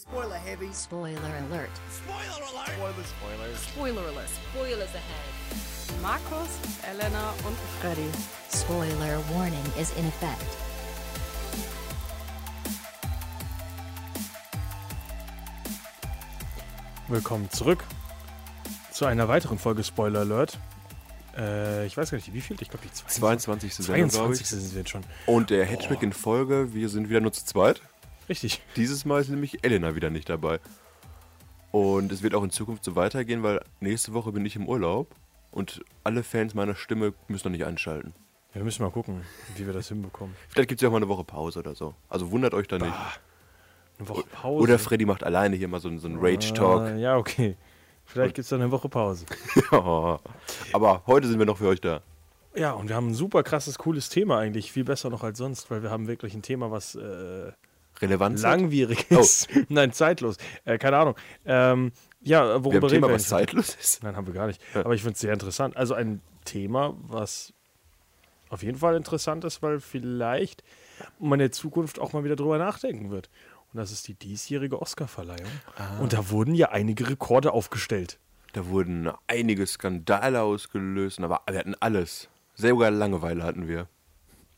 Spoiler heavy. Spoiler alert. Spoiler alert. Spoiler, spoilers. Spoiler alert. Spoilers ahead. Markus, Elena und Freddy. Spoiler warning is in effect. Willkommen zurück zu einer weiteren Folge Spoiler Alert. Äh, ich weiß gar nicht, wie viel? Ich glaube, die 22. Sendung, glaube 22. ich. sind wir jetzt schon. Und der Hatchback in Folge, wir sind wieder nur zu zweit. Richtig. Dieses Mal ist nämlich Elena wieder nicht dabei. Und es wird auch in Zukunft so weitergehen, weil nächste Woche bin ich im Urlaub und alle Fans meiner Stimme müssen noch nicht einschalten. Wir müssen mal gucken, wie wir das hinbekommen. Vielleicht gibt es ja auch mal eine Woche Pause oder so. Also wundert euch da nicht. Eine Woche Pause. Oder Freddy macht alleine hier mal so, einen- so einen Rage-Talk. Äh, ja, okay. Vielleicht gibt es dann eine Woche Pause. Aber heute sind wir noch für euch da. Ja, und wir haben ein super krasses, cooles Thema eigentlich. Viel besser noch als sonst, weil wir haben wirklich ein Thema, was äh, Relevanz. langwierig Oh. ist. Nein, zeitlos. Äh, keine Ahnung. Ähm, ja, Wir haben worüber reden Thema, wir was zeitlos ist. Nein, haben wir gar nicht. Ja. Aber ich finde es sehr interessant. Also ein Thema, was auf jeden Fall interessant ist, weil vielleicht man in der Zukunft auch mal wieder drüber nachdenken wird. Und das ist die diesjährige Oscarverleihung. Ah. Und da wurden ja einige Rekorde aufgestellt. Da wurden einige Skandale ausgelöst, aber wir hatten alles. Sogar Langeweile hatten wir.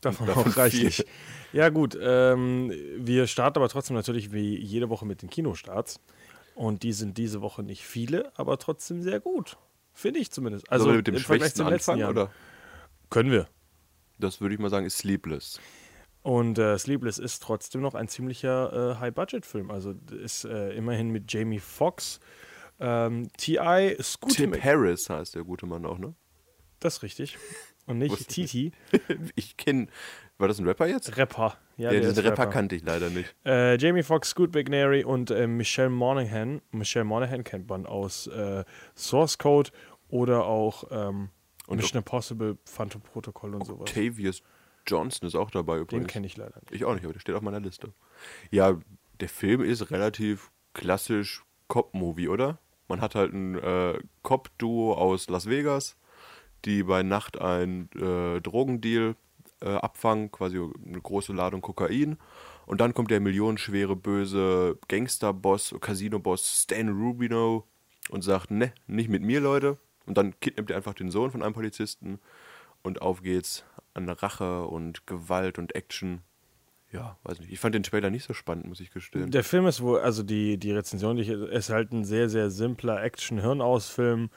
Davon, Davon auch reichlich. Ja, gut. Ähm, wir starten aber trotzdem natürlich wie jede Woche mit den Kinostarts. Und die sind diese Woche nicht viele, aber trotzdem sehr gut. Finde ich zumindest. Also Sollen wir mit dem Schwächsten zum letzten anfangen? Oder? Können wir. Das würde ich mal sagen, ist Sleepless. Und äh, Sleepless ist trotzdem noch ein ziemlicher äh, High-Budget-Film. Also ist äh, immerhin mit Jamie Foxx, ähm, T.I., Scooter Tim Harris heißt der gute Mann auch, ne? Das ist richtig. Und nicht Wusste Titi, Ich kenne. War das ein Rapper jetzt? Rapper. Ja, Ja, der diesen ist Rapper kannte ich leider nicht. Äh, Jamie Foxx, Scoot McNairy und äh, Michelle Monaghan. Michelle Monaghan kennt man aus äh, Source Code oder auch ähm, Mission Impossible, Phantom Protocol und sowas. Octavius Johnson ist auch dabei Den übrigens. kenne ich leider nicht. Ich auch nicht, aber der steht auf meiner Liste. Ja, der Film ist relativ klassisch Cop-Movie, oder? Man hat halt ein äh, Cop-Duo aus Las Vegas, die bei Nacht einen äh, Drogendeal äh, abfangen, quasi eine große Ladung Kokain. Und dann kommt der millionenschwere, böse Gangster-Boss, Casino-Boss Stan Rubino und sagt, ne, nicht mit mir, Leute. Und dann kidnappt er einfach den Sohn von einem Polizisten und auf geht's an Rache und Gewalt und Action. Ja, weiß nicht. Ich fand den Trailer nicht so spannend, muss ich gestehen. Der Film ist wohl, also die, die Rezension, die ist halt ein sehr, sehr simpler Action-Hirnaus-Film.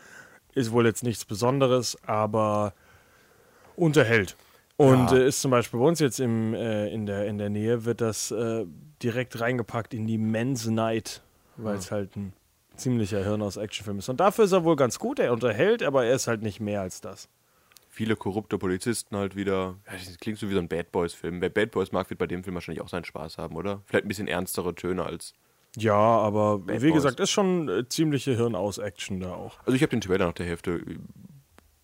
Ist wohl jetzt nichts Besonderes, aber unterhält. Und Ja. äh, ist zum Beispiel bei uns jetzt im, äh, in, der, in der Nähe, wird das äh, direkt reingepackt in die Men's Night, weil es halt ein ziemlicher Hirnaus-Action-Film ist. Und dafür ist er wohl ganz gut, er unterhält, aber er ist halt nicht mehr als das. Viele korrupte Polizisten halt wieder. Ja, das klingt so wie so ein Bad Boys-Film. Wer Bad Boys mag, wird bei dem Film wahrscheinlich auch seinen Spaß haben, oder? Vielleicht ein bisschen ernstere Töne als. Ja, aber Bad wie Boys. gesagt, ist schon äh, ziemliche Hirnaus-Action da auch. Also ich habe den Trailer nach der Hälfte äh,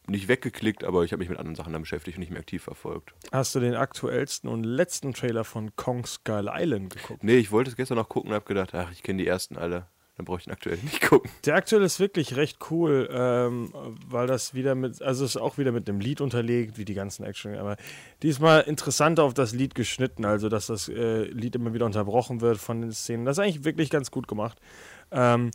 nicht weggeklickt, aber ich habe mich mit anderen Sachen dann beschäftigt und nicht mehr aktiv verfolgt. Hast du den aktuellsten und letzten Trailer von Kong Skull Island geguckt? Nee, ich wollte es gestern noch gucken und habe gedacht, ach, ich kenne die ersten alle. Dann brauche ich den aktuell nicht gucken. Der aktuelle ist wirklich recht cool, ähm, weil das wieder mit, also es ist auch wieder mit einem Lied unterlegt, wie die ganzen Action, aber diesmal interessanter auf das Lied geschnitten, also dass das äh, Lied immer wieder unterbrochen wird von den Szenen. Das ist eigentlich wirklich ganz gut gemacht. Ähm,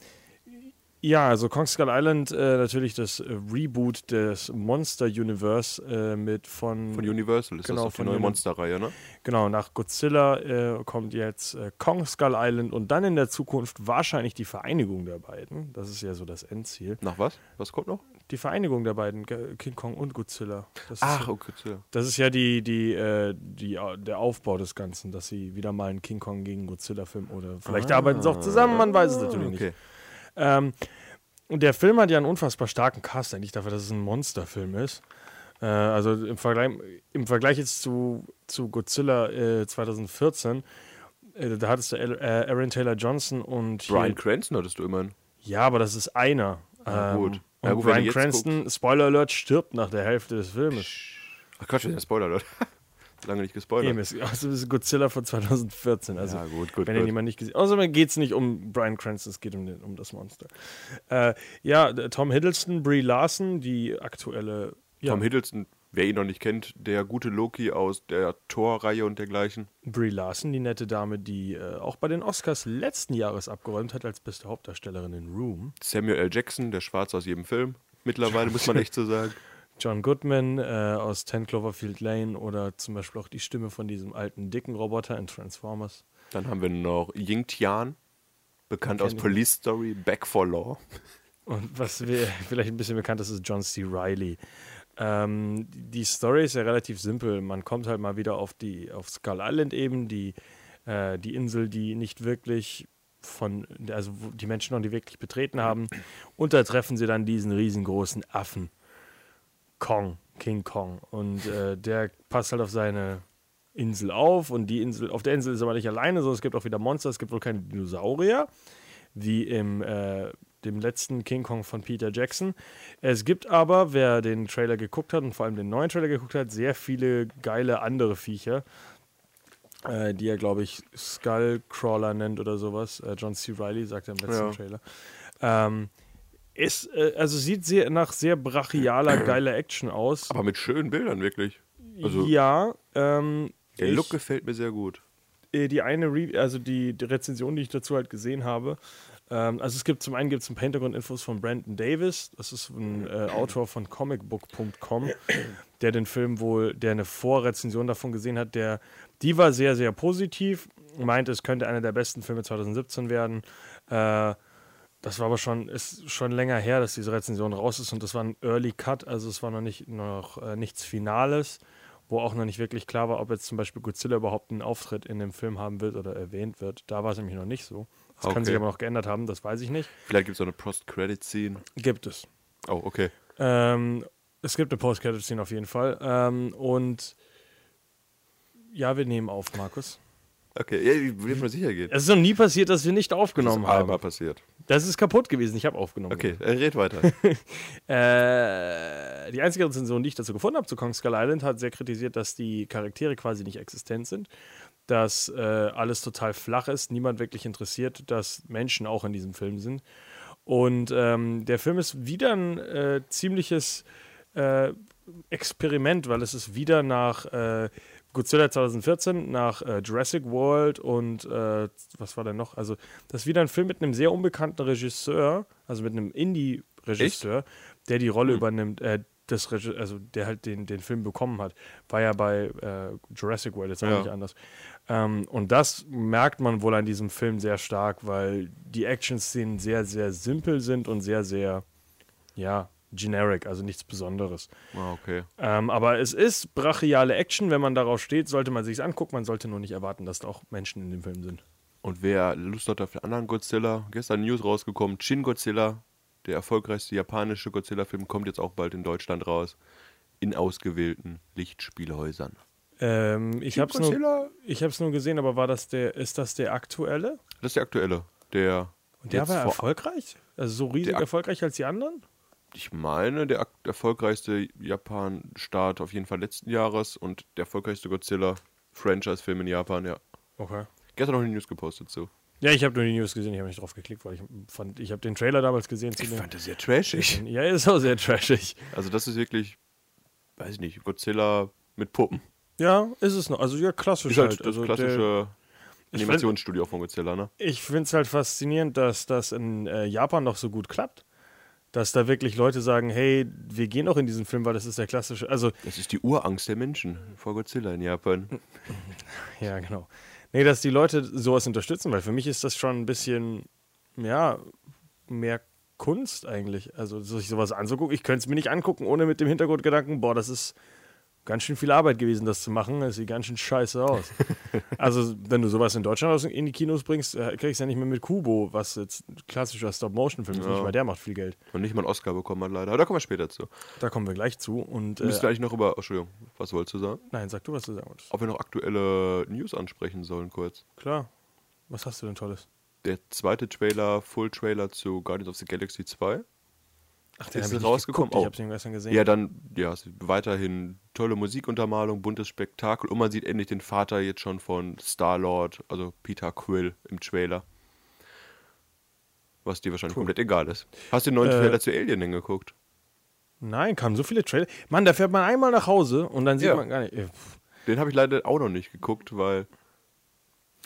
ja, also Kong Skull Island, äh, natürlich das äh, Reboot des Monster Universe äh, mit von, Von Universal ist Genau, das auf die neue Monsterreihe, ne? Genau, nach Godzilla äh, kommt jetzt äh, Kong Skull Island und dann in der Zukunft wahrscheinlich die Vereinigung der beiden. Das ist ja so das Endziel. Nach was? Was kommt noch? Die Vereinigung der beiden, King Kong und Godzilla. Das Ach, ja- okay. so. das ist ja die, die, äh, die, der Aufbau des Ganzen, dass sie wieder mal einen King Kong gegen Godzilla-Film oder vielleicht arbeiten sie auch zusammen, man weiß es natürlich nicht. Ähm, und der Film hat ja einen unfassbar starken Cast, eigentlich dafür, dass es ein Monsterfilm ist. Äh, also im Vergleich, im Vergleich jetzt zu, zu Godzilla äh, 2014, äh, da hattest du Al- äh, Aaron Taylor Johnson und Brian Cranston hattest du immerhin. Ja, aber das ist einer. Na Ähm, gut. Ja, gut, Brian Cranston, Spoiler Alert, stirbt nach der Hälfte des Filmes. Ach Quatsch, der Spoiler, Leute. Lange nicht gespoilert. Eben, es also ist Godzilla von 2014. Also, Ja, gut, gut, wenn gut. jemand nicht gesehen Außerdem geht es nicht um Brian Cranston, es geht um, den, um das Monster. Äh, ja, Tom Hiddleston, Brie Larson, die aktuelle. Ja, Tom Hiddleston wer ihn noch nicht kennt, der gute Loki aus der Thor-Reihe und dergleichen. Brie Larson, die nette Dame, die äh, auch bei den Oscars letzten Jahres abgeräumt hat als beste Hauptdarstellerin in Room. Samuel L. Jackson, der Schwarz aus jedem Film. Mittlerweile muss man echt so sagen. John Goodman äh, aus 10 Cloverfield Lane oder zum Beispiel auch die Stimme von diesem alten dicken Roboter in Transformers. Dann haben wir noch Ying Tian, bekannt aus Police Story, Back for Law. Und was wir vielleicht ein bisschen bekannt ist, ist John C. Reilly. Ähm, die Story ist ja relativ simpel. Man kommt halt mal wieder auf die auf Skull Island eben, die, äh, die Insel, die nicht wirklich von, also die Menschen noch nicht wirklich betreten haben. Und da treffen sie dann diesen riesengroßen Affen. Kong, King Kong. Und äh, der passt halt auf seine Insel auf. Und die Insel, auf der Insel ist er aber nicht alleine, sondern es gibt auch wieder Monster, es gibt wohl keine Dinosaurier, wie im äh, dem letzten King Kong von Peter Jackson. Es gibt aber, wer den Trailer geguckt hat und vor allem den neuen Trailer geguckt hat, sehr viele geile andere Viecher, äh, die er, glaube ich, Skullcrawler nennt oder sowas. Äh, John C. Reilly sagt er im letzten Ja. Trailer. Ähm, ist, äh, also sieht sehr nach sehr brachialer, geiler Action aus. Aber mit schönen Bildern, wirklich. Also, ja, ähm, der ich- Look gefällt mir sehr gut. äh, die eine, Re also die, die Rezension, die ich dazu halt gesehen habe. Ähm, also es gibt zum einen gibt es ein paar Hintergrundinfos von Brandon Davis, das ist ein äh, Autor von comicbook.com, der den Film wohl, der eine Vorrezension davon gesehen hat, der, die war sehr, sehr positiv, meinte, es könnte einer der besten Filme 2017 werden. Äh, das war aber schon, ist schon länger her, dass diese Rezension raus ist und das war ein Early Cut, also es war noch nicht noch äh, nichts Finales, wo auch noch nicht wirklich klar war, ob jetzt zum Beispiel Godzilla überhaupt einen Auftritt in dem Film haben wird oder erwähnt wird. Da war es nämlich noch nicht so. Das kann Okay. sich aber noch geändert haben, das weiß ich nicht. Vielleicht gibt es auch eine Post-Credit-Scene. Gibt es. Oh, okay. Ähm, es gibt eine Post-Credit-Scene auf jeden Fall. Ähm, und ja, wir nehmen auf, Markus. Okay, ja, ich will mir sicher gehen. Es ist noch nie passiert, dass wir nicht Das aufgenommen ist einmal haben. passiert. Das ist kaputt gewesen. Ich habe aufgenommen. Okay, äh, red weiter. Äh, die einzige Rezension, die ich dazu gefunden habe, zu Kong Skull Island, hat sehr kritisiert, dass die Charaktere quasi nicht existent sind, dass äh, alles total flach ist, niemand wirklich interessiert, dass Menschen auch in diesem Film sind. Und ähm, der Film ist wieder ein äh, ziemliches äh, Experiment, weil es ist wieder nach äh, Godzilla 2014, nach äh, Jurassic World und äh, was war denn noch? Also, das ist wieder ein Film mit einem sehr unbekannten Regisseur, also mit einem Indie-Regisseur, der die Rolle übernimmt, äh, des Regi also der halt den, den Film bekommen hat. War ja bei äh, Jurassic World jetzt auch Ja. nicht anders. Ähm, und das merkt man wohl an diesem Film sehr stark, weil die Action-Szenen sehr, sehr simpel sind und sehr, sehr, ja, generic, also nichts Besonderes. Ah, okay. Ähm, aber es ist brachiale Action. Wenn man darauf steht, sollte man sich angucken. Man sollte nur nicht erwarten, dass da auch Menschen in dem Film sind. Und wer Lust hat auf den anderen Godzilla, gestern News rausgekommen, Shin Godzilla, der erfolgreichste japanische Godzilla-Film, kommt jetzt auch bald in Deutschland raus. In ausgewählten Lichtspielhäusern. Ähm, ich habe es nur, ich nur gesehen, aber war das der, ist das der aktuelle? Das ist der aktuelle. Der, Und der war erfolgreich? Also so riesig erfolgreich als die anderen? Ich meine, der erfolgreichste Japan-Start auf jeden Fall letzten Jahres und der erfolgreichste Godzilla-Franchise-Film in Japan, ja. Okay. Gestern noch eine News gepostet zu. Ja, ich habe nur die News gesehen, ich habe nicht drauf geklickt, weil ich fand, ich habe den Trailer damals gesehen. Ich fand das sehr trashig. ja, ist auch sehr trashig. Also das ist wirklich, weiß ich nicht, Godzilla mit Puppen. Ja, ist es noch. Also ja, klassisch Ist halt halt. das Also klassische Animationsstudio von Godzilla, ne? Ich finde es halt faszinierend, dass das in äh, Japan noch so gut klappt. Dass da wirklich Leute sagen, hey, wir gehen auch in diesen Film, weil das ist der klassische, also Das ist die Urangst der Menschen vor Godzilla in Japan. ja, genau. Nee, dass die Leute sowas unterstützen, weil für mich ist das schon ein bisschen, ja, mehr Kunst eigentlich. Also sich sowas anzugucken. Ich könnte es mir nicht angucken, ohne mit dem Hintergrundgedanken, boah, das ist ganz schön viel Arbeit gewesen, das zu machen. Das sieht ganz schön scheiße aus. also, wenn du sowas in Deutschland aus- in die Kinos bringst, äh, kriegst du ja nicht mehr mit Kubo, was jetzt ein klassischer Stop-Motion-Film ist. Ja. Nicht mal der macht viel Geld. Und nicht mal einen Oscar bekommen hat leider. Aber da kommen wir später zu. Da kommen wir gleich zu. Und Müssen wir äh, eigentlich noch über, oh, Entschuldigung, was wolltest du sagen? nein, sag du, was du sagen wolltest. Ob wir noch aktuelle News ansprechen sollen kurz. Klar. Was hast du denn Tolles? Der zweite Trailer, Full-Trailer zu Guardians of the Galaxy 2. Ach, ich ich nicht rausgekommen? geguckt. Ich Oh. hab's ihn gestern gesehen. Ja, dann, ja, ist weiterhin tolle Musikuntermalung, buntes Spektakel und man sieht endlich den Vater jetzt schon von Star-Lord, also Peter Quill im Trailer. Was dir wahrscheinlich Cool. komplett egal ist. Hast du den neuen Äh, Trailer zu Alien denn geguckt? Nein, kamen so viele Trailer. Mann, da fährt man einmal nach Hause und dann sieht Ja. man gar nicht. äh, pff. Den habe ich leider auch noch nicht geguckt, weil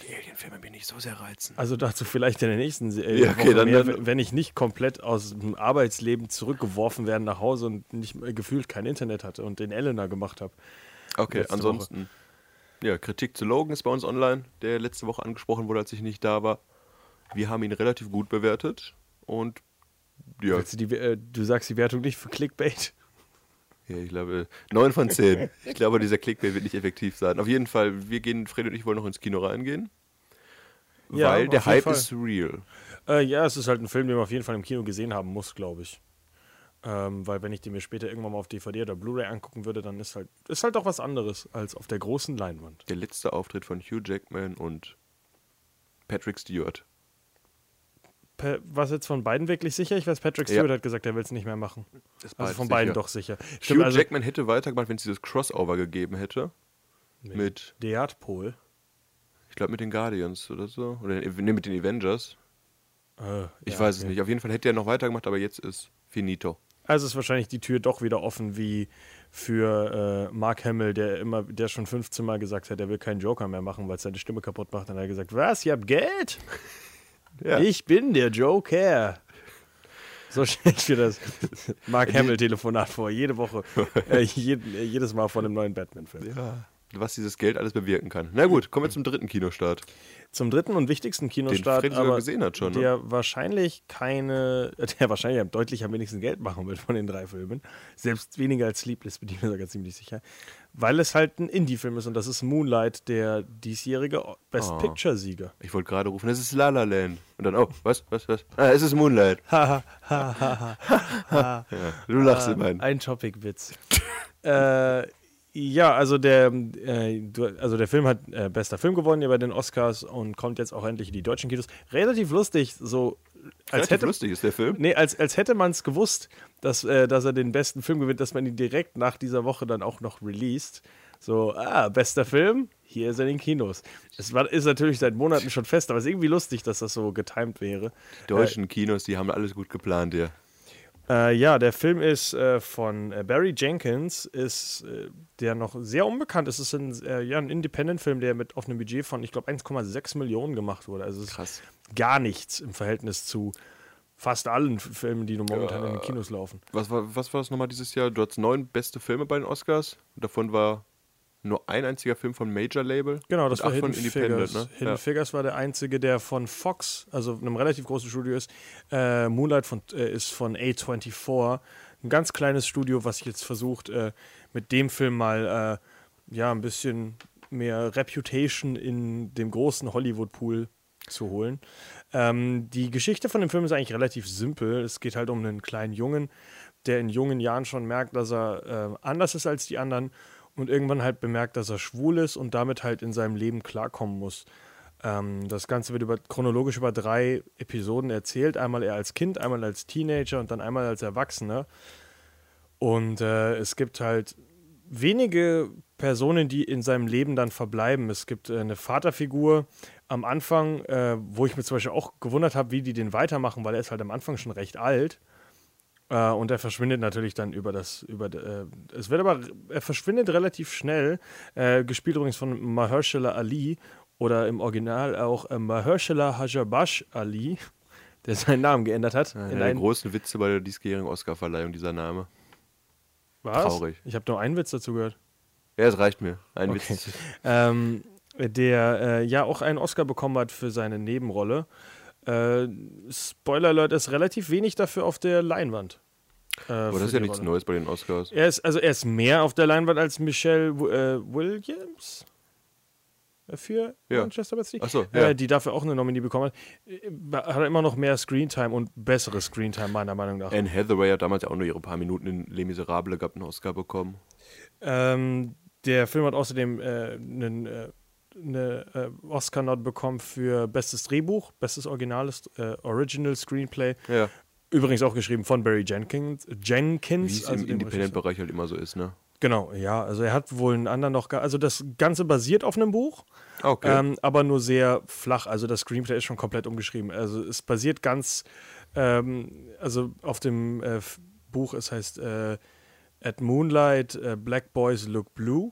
die Alien-Filme mich nicht so sehr reizen. Also dazu vielleicht in der nächsten äh, Ja, okay, Woche dann- mehr, dann- wenn ich nicht komplett aus dem Arbeitsleben zurückgeworfen werde nach Hause und nicht äh, gefühlt kein Internet hatte und den Elena gemacht habe. Okay, ansonsten. Ja, Kritik zu Logan ist bei uns online, der letzte Woche angesprochen wurde, als ich nicht da war. Wir haben ihn relativ gut bewertet und ja, du, die, äh, du sagst die Wertung nicht für Clickbait? Ja ich glaube 9 von 10. ich glaube, dieser Clickbait wird nicht effektiv sein. Auf jeden Fall, wir gehen, Fred und ich wollen noch ins Kino reingehen, Ja, weil der Hype Fall. ist real. Äh, ja, es ist halt ein Film, den man auf jeden Fall im Kino gesehen haben muss, glaube ich. Ähm, weil wenn ich den mir später irgendwann mal auf DVD oder Blu-ray angucken würde, dann ist halt ist halt auch was anderes als auf der großen Leinwand. Der letzte Auftritt von Hugh Jackman und Patrick Stewart. Pa was jetzt von beiden wirklich sicher? Ich weiß, Patrick Ja. Stewart hat gesagt, er will es nicht mehr machen. Ist Also von beiden sicher. doch sicher. Hugh also Jackman hätte weitergemacht, wenn es dieses Crossover gegeben hätte. Mit, Deadpool. ich glaube, mit den Guardians oder so. Oder nee, mit den Avengers. Äh, Ich ja, weiß es okay. nicht. Auf jeden Fall hätte er noch weitergemacht, aber jetzt ist finito. Also ist wahrscheinlich die Tür doch wieder offen wie für äh, Mark Hamill, der immer, der schon 15 Mal gesagt hat, er will keinen Joker mehr machen, weil es seine Stimme kaputt macht. Dann hat er gesagt, was, ihr habt Geld? Ja. Ich bin der Joker. So stelle ich mir das Mark Hamill-Telefonat vor, jede Woche, äh, jed, jedes Mal von einem neuen Batman-Film. Ja. Was dieses Geld alles bewirken kann. Na gut, kommen wir zum dritten Kinostart. Zum dritten und wichtigsten Kinostart, Freddy sogar aber gesehen hat schon, ne? der wahrscheinlich keine, der wahrscheinlich deutlich am wenigsten Geld machen wird von den drei Filmen. Selbst weniger als Sleepless, bin ich mir sogar ziemlich sicher. Weil es halt ein Indie-Film ist und das ist Moonlight, der diesjährige Best Oh. Picture-Sieger. Ich wollte gerade rufen, es ist La La Land. Und dann, oh, was, was, was? Ah, es ist Moonlight. ja, du lachst immerhin. Ein Topic-Witz. äh, ja, also der, äh, also der Film hat äh, bester Film gewonnen hier bei den Oscars und kommt jetzt auch endlich in die deutschen Kinos. Relativ lustig, so als Relativ hätte, lustig ist der Film. Nee, als, als hätte man es gewusst, dass, äh, dass er den besten Film gewinnt, dass man ihn direkt nach dieser Woche dann auch noch released. So, ah, bester Film, hier ist er in den Kinos. Es war, ist natürlich seit Monaten schon fest, aber es ist irgendwie lustig, dass das so getimed wäre. Die deutschen Kinos, die haben alles gut geplant hier. Äh, ja, der Film ist äh, von äh, Barry Jenkins, ist äh, der noch sehr unbekannt ist. Es ist ein, äh, ja, ein Independent-Film, der mit auf einem Budget von, ich glaube, 1,6 Millionen gemacht wurde. Also es ist Krass. gar nichts im Verhältnis zu fast allen Filmen, die nur momentan in den Kinos laufen. Was war, was war das nochmal dieses Jahr? Du hattest neun beste Filme bei den Oscars. Davon war nur ein einziger Film von Major Label. Genau, das war Hidden Independent, Figures. ne? Hidden Ja. Figures war der einzige, der von Fox, also einem relativ großen Studio ist. Äh, Moonlight von, äh, ist von A24. Ein ganz kleines Studio, was jetzt versucht, äh, mit dem Film mal äh, ja, ein bisschen mehr Reputation in dem großen Hollywood-Pool zu holen. Ähm, die Geschichte von dem Film ist eigentlich relativ simpel. Es geht halt um einen kleinen Jungen, der in jungen Jahren schon merkt, dass er äh, anders ist als die anderen und irgendwann halt bemerkt, dass er schwul ist und damit halt in seinem Leben klarkommen muss. Ähm, das Ganze wird über, chronologisch über drei Episoden erzählt. Einmal er als Kind, einmal als Teenager und dann einmal als Erwachsener. Und äh, es gibt halt wenige Personen, die in seinem Leben dann verbleiben. Es gibt äh, eine Vaterfigur am Anfang, äh, wo ich mir zum Beispiel auch gewundert habe, wie die den weitermachen, weil er ist halt am Anfang schon recht alt. Äh, und er verschwindet natürlich dann über das, über, äh, es wird aber, er verschwindet relativ schnell, äh, gespielt übrigens von Mahershala Ali oder im Original auch äh, Mahershala Hajabash Ali, der seinen Namen geändert hat. Einer in der großen Witze bei der diesjährigen Oscarverleihung, dieser Name. was? traurig. Ich habe nur einen Witz dazu gehört. Ja, es reicht mir. Ein Okay. Witz. ähm, der äh, ja auch einen Oscar bekommen hat für seine Nebenrolle. Äh, Spoiler Alert, ist relativ wenig dafür auf der Leinwand. Äh, Aber das ist ja nichts Rolle. Neues bei den Oscars. Er ist, also er ist mehr auf der Leinwand als Michelle äh, Williams. Äh, Für Ja. Manchester by the so, ja. äh, die dafür auch eine Nominie bekommen hat. Äh, Hat er immer noch mehr Screentime und bessere Screentime, meiner Meinung nach. Anne Hathaway hat damals ja auch nur ihre paar Minuten in Les Miserables gehabt, einen Oscar bekommen. Ähm, der Film hat außerdem äh, einen äh, eine äh, Oscar-Not bekommen für bestes Drehbuch, bestes Originales, äh, Original Screenplay. Ja, Übrigens auch geschrieben von Barry Jenkins. Jenkins wie es also im Independent-Bereich halt immer so ist, ne? Genau, ja. Also er hat wohl einen anderen noch. Also das Ganze basiert auf einem Buch, Okay. ähm, aber nur sehr flach. Also das Screenplay ist schon komplett umgeschrieben. Also es basiert ganz, ähm, also auf dem äh, Buch, es heißt äh, At Moonlight, äh, Black Boys Look Blue.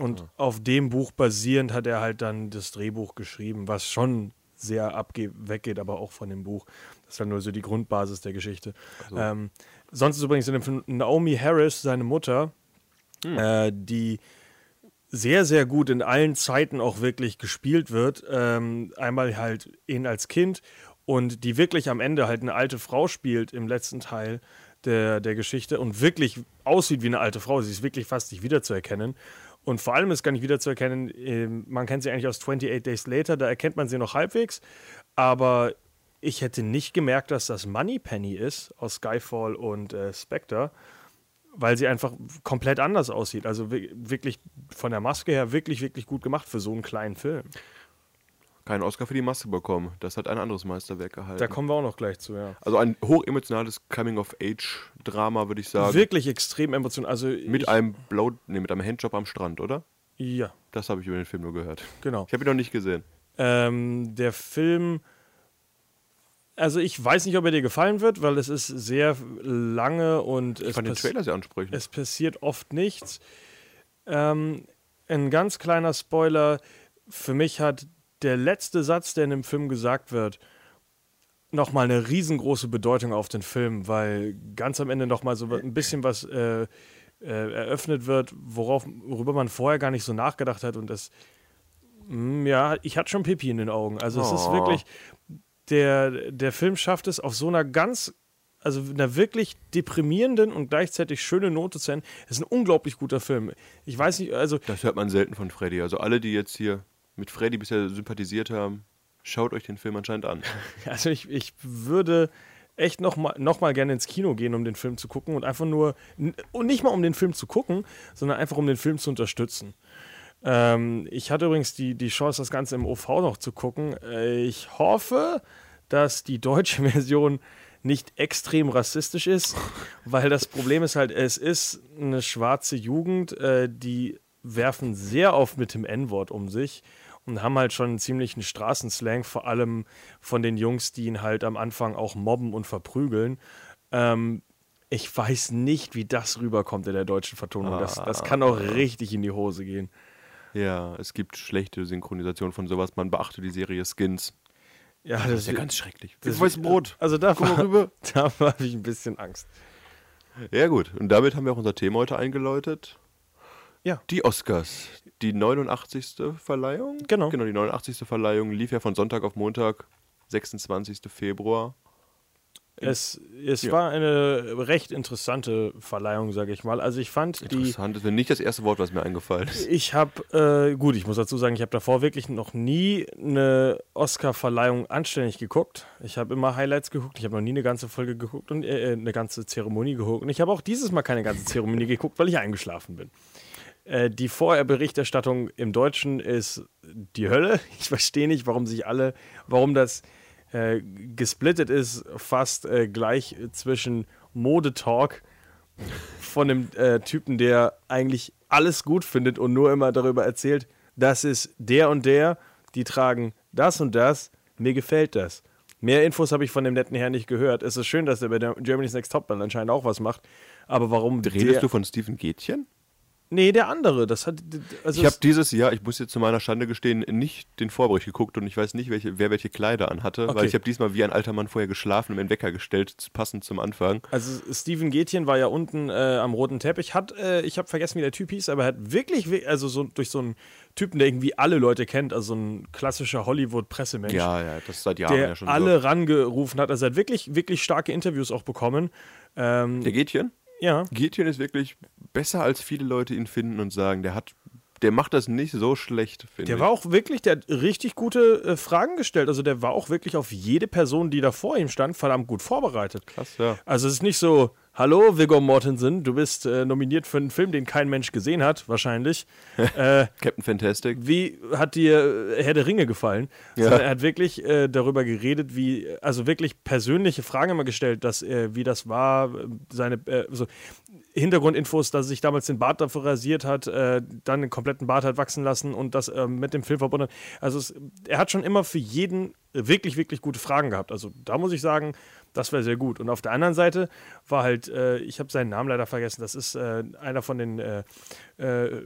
Und auf dem Buch basierend hat er halt dann das Drehbuch geschrieben, was schon sehr abge weggeht, aber auch von dem Buch. Das ist dann nur so die Grundbasis der Geschichte. Ähm, sonst ist übrigens in dem Film Naomi Harris, seine Mutter, äh, die sehr, sehr gut in allen Zeiten auch wirklich gespielt wird. Ähm, einmal halt ihn als Kind und die wirklich am Ende halt eine alte Frau spielt im letzten Teil der, der Geschichte und wirklich aussieht wie eine alte Frau. Sie ist wirklich fast nicht wiederzuerkennen. Und vor allem ist gar nicht wiederzuerkennen, ähm, man kennt sie eigentlich aus 28 Days Later, da erkennt man sie noch halbwegs. Aber ich hätte nicht gemerkt, dass das Moneypenny ist aus Skyfall und äh, Spectre, weil sie einfach komplett anders aussieht. Also wi- wirklich von der Maske her wirklich, wirklich gut gemacht für so einen kleinen Film. Keinen Oscar für die Maske bekommen. Das hat ein anderes Meisterwerk gehalten. Da kommen wir auch noch gleich zu, ja. also ein hochemotionales Coming-of-Age-Drama, würde ich sagen. Wirklich extrem emotional. Also Mit einem Blow, nee, mit einem Handjob am Strand, oder? Ja, Das habe ich über den Film nur gehört. genau. Ich habe ihn noch nicht gesehen. Ähm, der Film, also ich weiß nicht, ob er dir gefallen wird, weil es ist sehr lange und Ich es, fand den Trailer sehr ansprechend. es passiert oft nichts. Ähm, ein ganz kleiner Spoiler, für mich hat der letzte Satz, der in dem Film gesagt wird, nochmal eine riesengroße Bedeutung auf den Film, weil ganz am Ende nochmal so ein bisschen was äh, äh, eröffnet wird, worauf, worüber man vorher gar nicht so nachgedacht hat und das, mm, ja, ich hatte schon Pipi in den Augen. Also es ist Oh. wirklich, der, der Film schafft es auf so einer ganz, also einer wirklich deprimierenden und gleichzeitig schönen Note zu enden. Es ist ein unglaublich guter Film. Ich weiß nicht, also Das hört man selten von Freddy. Also alle, die jetzt hier mit Freddy bisher sympathisiert haben, schaut euch den Film anscheinend an. Also ich, ich würde echt noch mal, noch mal gerne ins Kino gehen, um den Film zu gucken und einfach nur, und nicht mal um den Film zu gucken, sondern einfach um den Film zu unterstützen. Ähm, ich hatte übrigens die, die Chance, das Ganze im OV noch zu gucken. Äh, ich hoffe, dass die deutsche Version nicht extrem rassistisch ist, weil das Problem ist halt, es ist eine schwarze Jugend, äh, die werfen sehr oft mit dem N-Wort um sich und haben halt schon einen ziemlichen Straßenslang, vor allem von den Jungs, die ihn halt am Anfang auch mobben und verprügeln. Ähm, ich weiß nicht, wie das rüberkommt in der deutschen Vertonung. Das, das kann auch richtig in die Hose gehen. Ja, es gibt schlechte Synchronisation von sowas. Man beachte die Serie Skins. Ja, Das ist ja ganz schrecklich. das- Das weiße Brot. Also da, Guck mal war- rüber. da habe ich ein bisschen Angst. Ja, gut. Und damit haben wir auch unser Thema heute eingeläutet. Ja. Die Oscars. Die 89. Verleihung? Genau. Genau, die 89. Verleihung lief ja von Sonntag auf Montag, 26. Februar. Es, es Ja. war eine recht interessante Verleihung, sage ich mal. Also ich fand die. Interessant. Das wäre nicht das erste Wort, was mir eingefallen ist. Ich habe, äh, gut, ich muss dazu sagen, ich habe davor wirklich noch nie eine Oscar-Verleihung anständig geguckt. Ich habe immer Highlights geguckt, ich habe noch nie eine ganze Folge geguckt und äh, eine ganze Zeremonie geguckt. Und ich habe auch dieses Mal keine ganze Zeremonie geguckt, weil ich eingeschlafen bin. Äh, die Vorherberichterstattung im Deutschen ist die Hölle. Ich verstehe nicht, warum sich alle, warum das äh, gesplittet ist, fast äh, gleich zwischen Modetalk von dem äh, Typen, der eigentlich alles gut findet und nur immer darüber erzählt, das ist der und der, die tragen das und das, mir gefällt das. Mehr Infos habe ich von dem netten Herrn nicht gehört. Es ist schön, dass er bei der Germany's Next Topmodel anscheinend auch was macht. Aber warum Redest du von Steven Gätchen? Nee, der andere. Das hat. Also Ich habe dieses Jahr, ich muss jetzt zu meiner Schande gestehen, nicht den Vorbericht geguckt und ich weiß nicht, welche, wer welche Kleider anhatte, Okay. weil ich habe diesmal wie ein alter Mann vorher geschlafen und mir einen Wecker gestellt, passend zum Anfang. Also Steven Gätchen war ja unten äh, am roten Teppich, hat, äh, ich habe vergessen, wie der Typ hieß, aber er hat wirklich, also so durch so einen Typen, der irgendwie alle Leute kennt, also so ein klassischer Hollywood-Pressemensch, Ja, ja, das ist seit Jahren der ja schon alle rangerufen hat. Also er hat wirklich, wirklich starke Interviews auch bekommen. Ähm, so. Der Gätchen? ja, Gätchen ist wirklich besser, als viele Leute ihn finden und sagen. Der hat, der macht das nicht so schlecht, finde der ich. war auch wirklich, der hat richtig gute äh, Fragen gestellt. Also der war auch wirklich auf jede Person, die da vor ihm stand, verdammt gut vorbereitet. Krass, ja. Also es ist nicht so, hallo Viggo Mortensen, du bist äh, nominiert für einen Film, den kein Mensch gesehen hat, wahrscheinlich. äh, Captain Fantastic. wie hat dir äh, Herr der Ringe gefallen? Ja. Sondern er hat wirklich äh, darüber geredet, wie, also wirklich persönliche Fragen immer gestellt, dass, äh, wie das war, äh, seine, so Hintergrundinfos, dass er sich damals den Bart dafür rasiert hat, dann den kompletten Bart hat wachsen lassen und das äh, mit dem Film verbunden hat. Also es, er hat schon immer für jeden wirklich, wirklich gute Fragen gehabt. Also da muss ich sagen, das wäre sehr gut. Und auf der anderen Seite war halt, äh, ich habe seinen Namen leider vergessen, das ist äh, einer von den, äh, äh,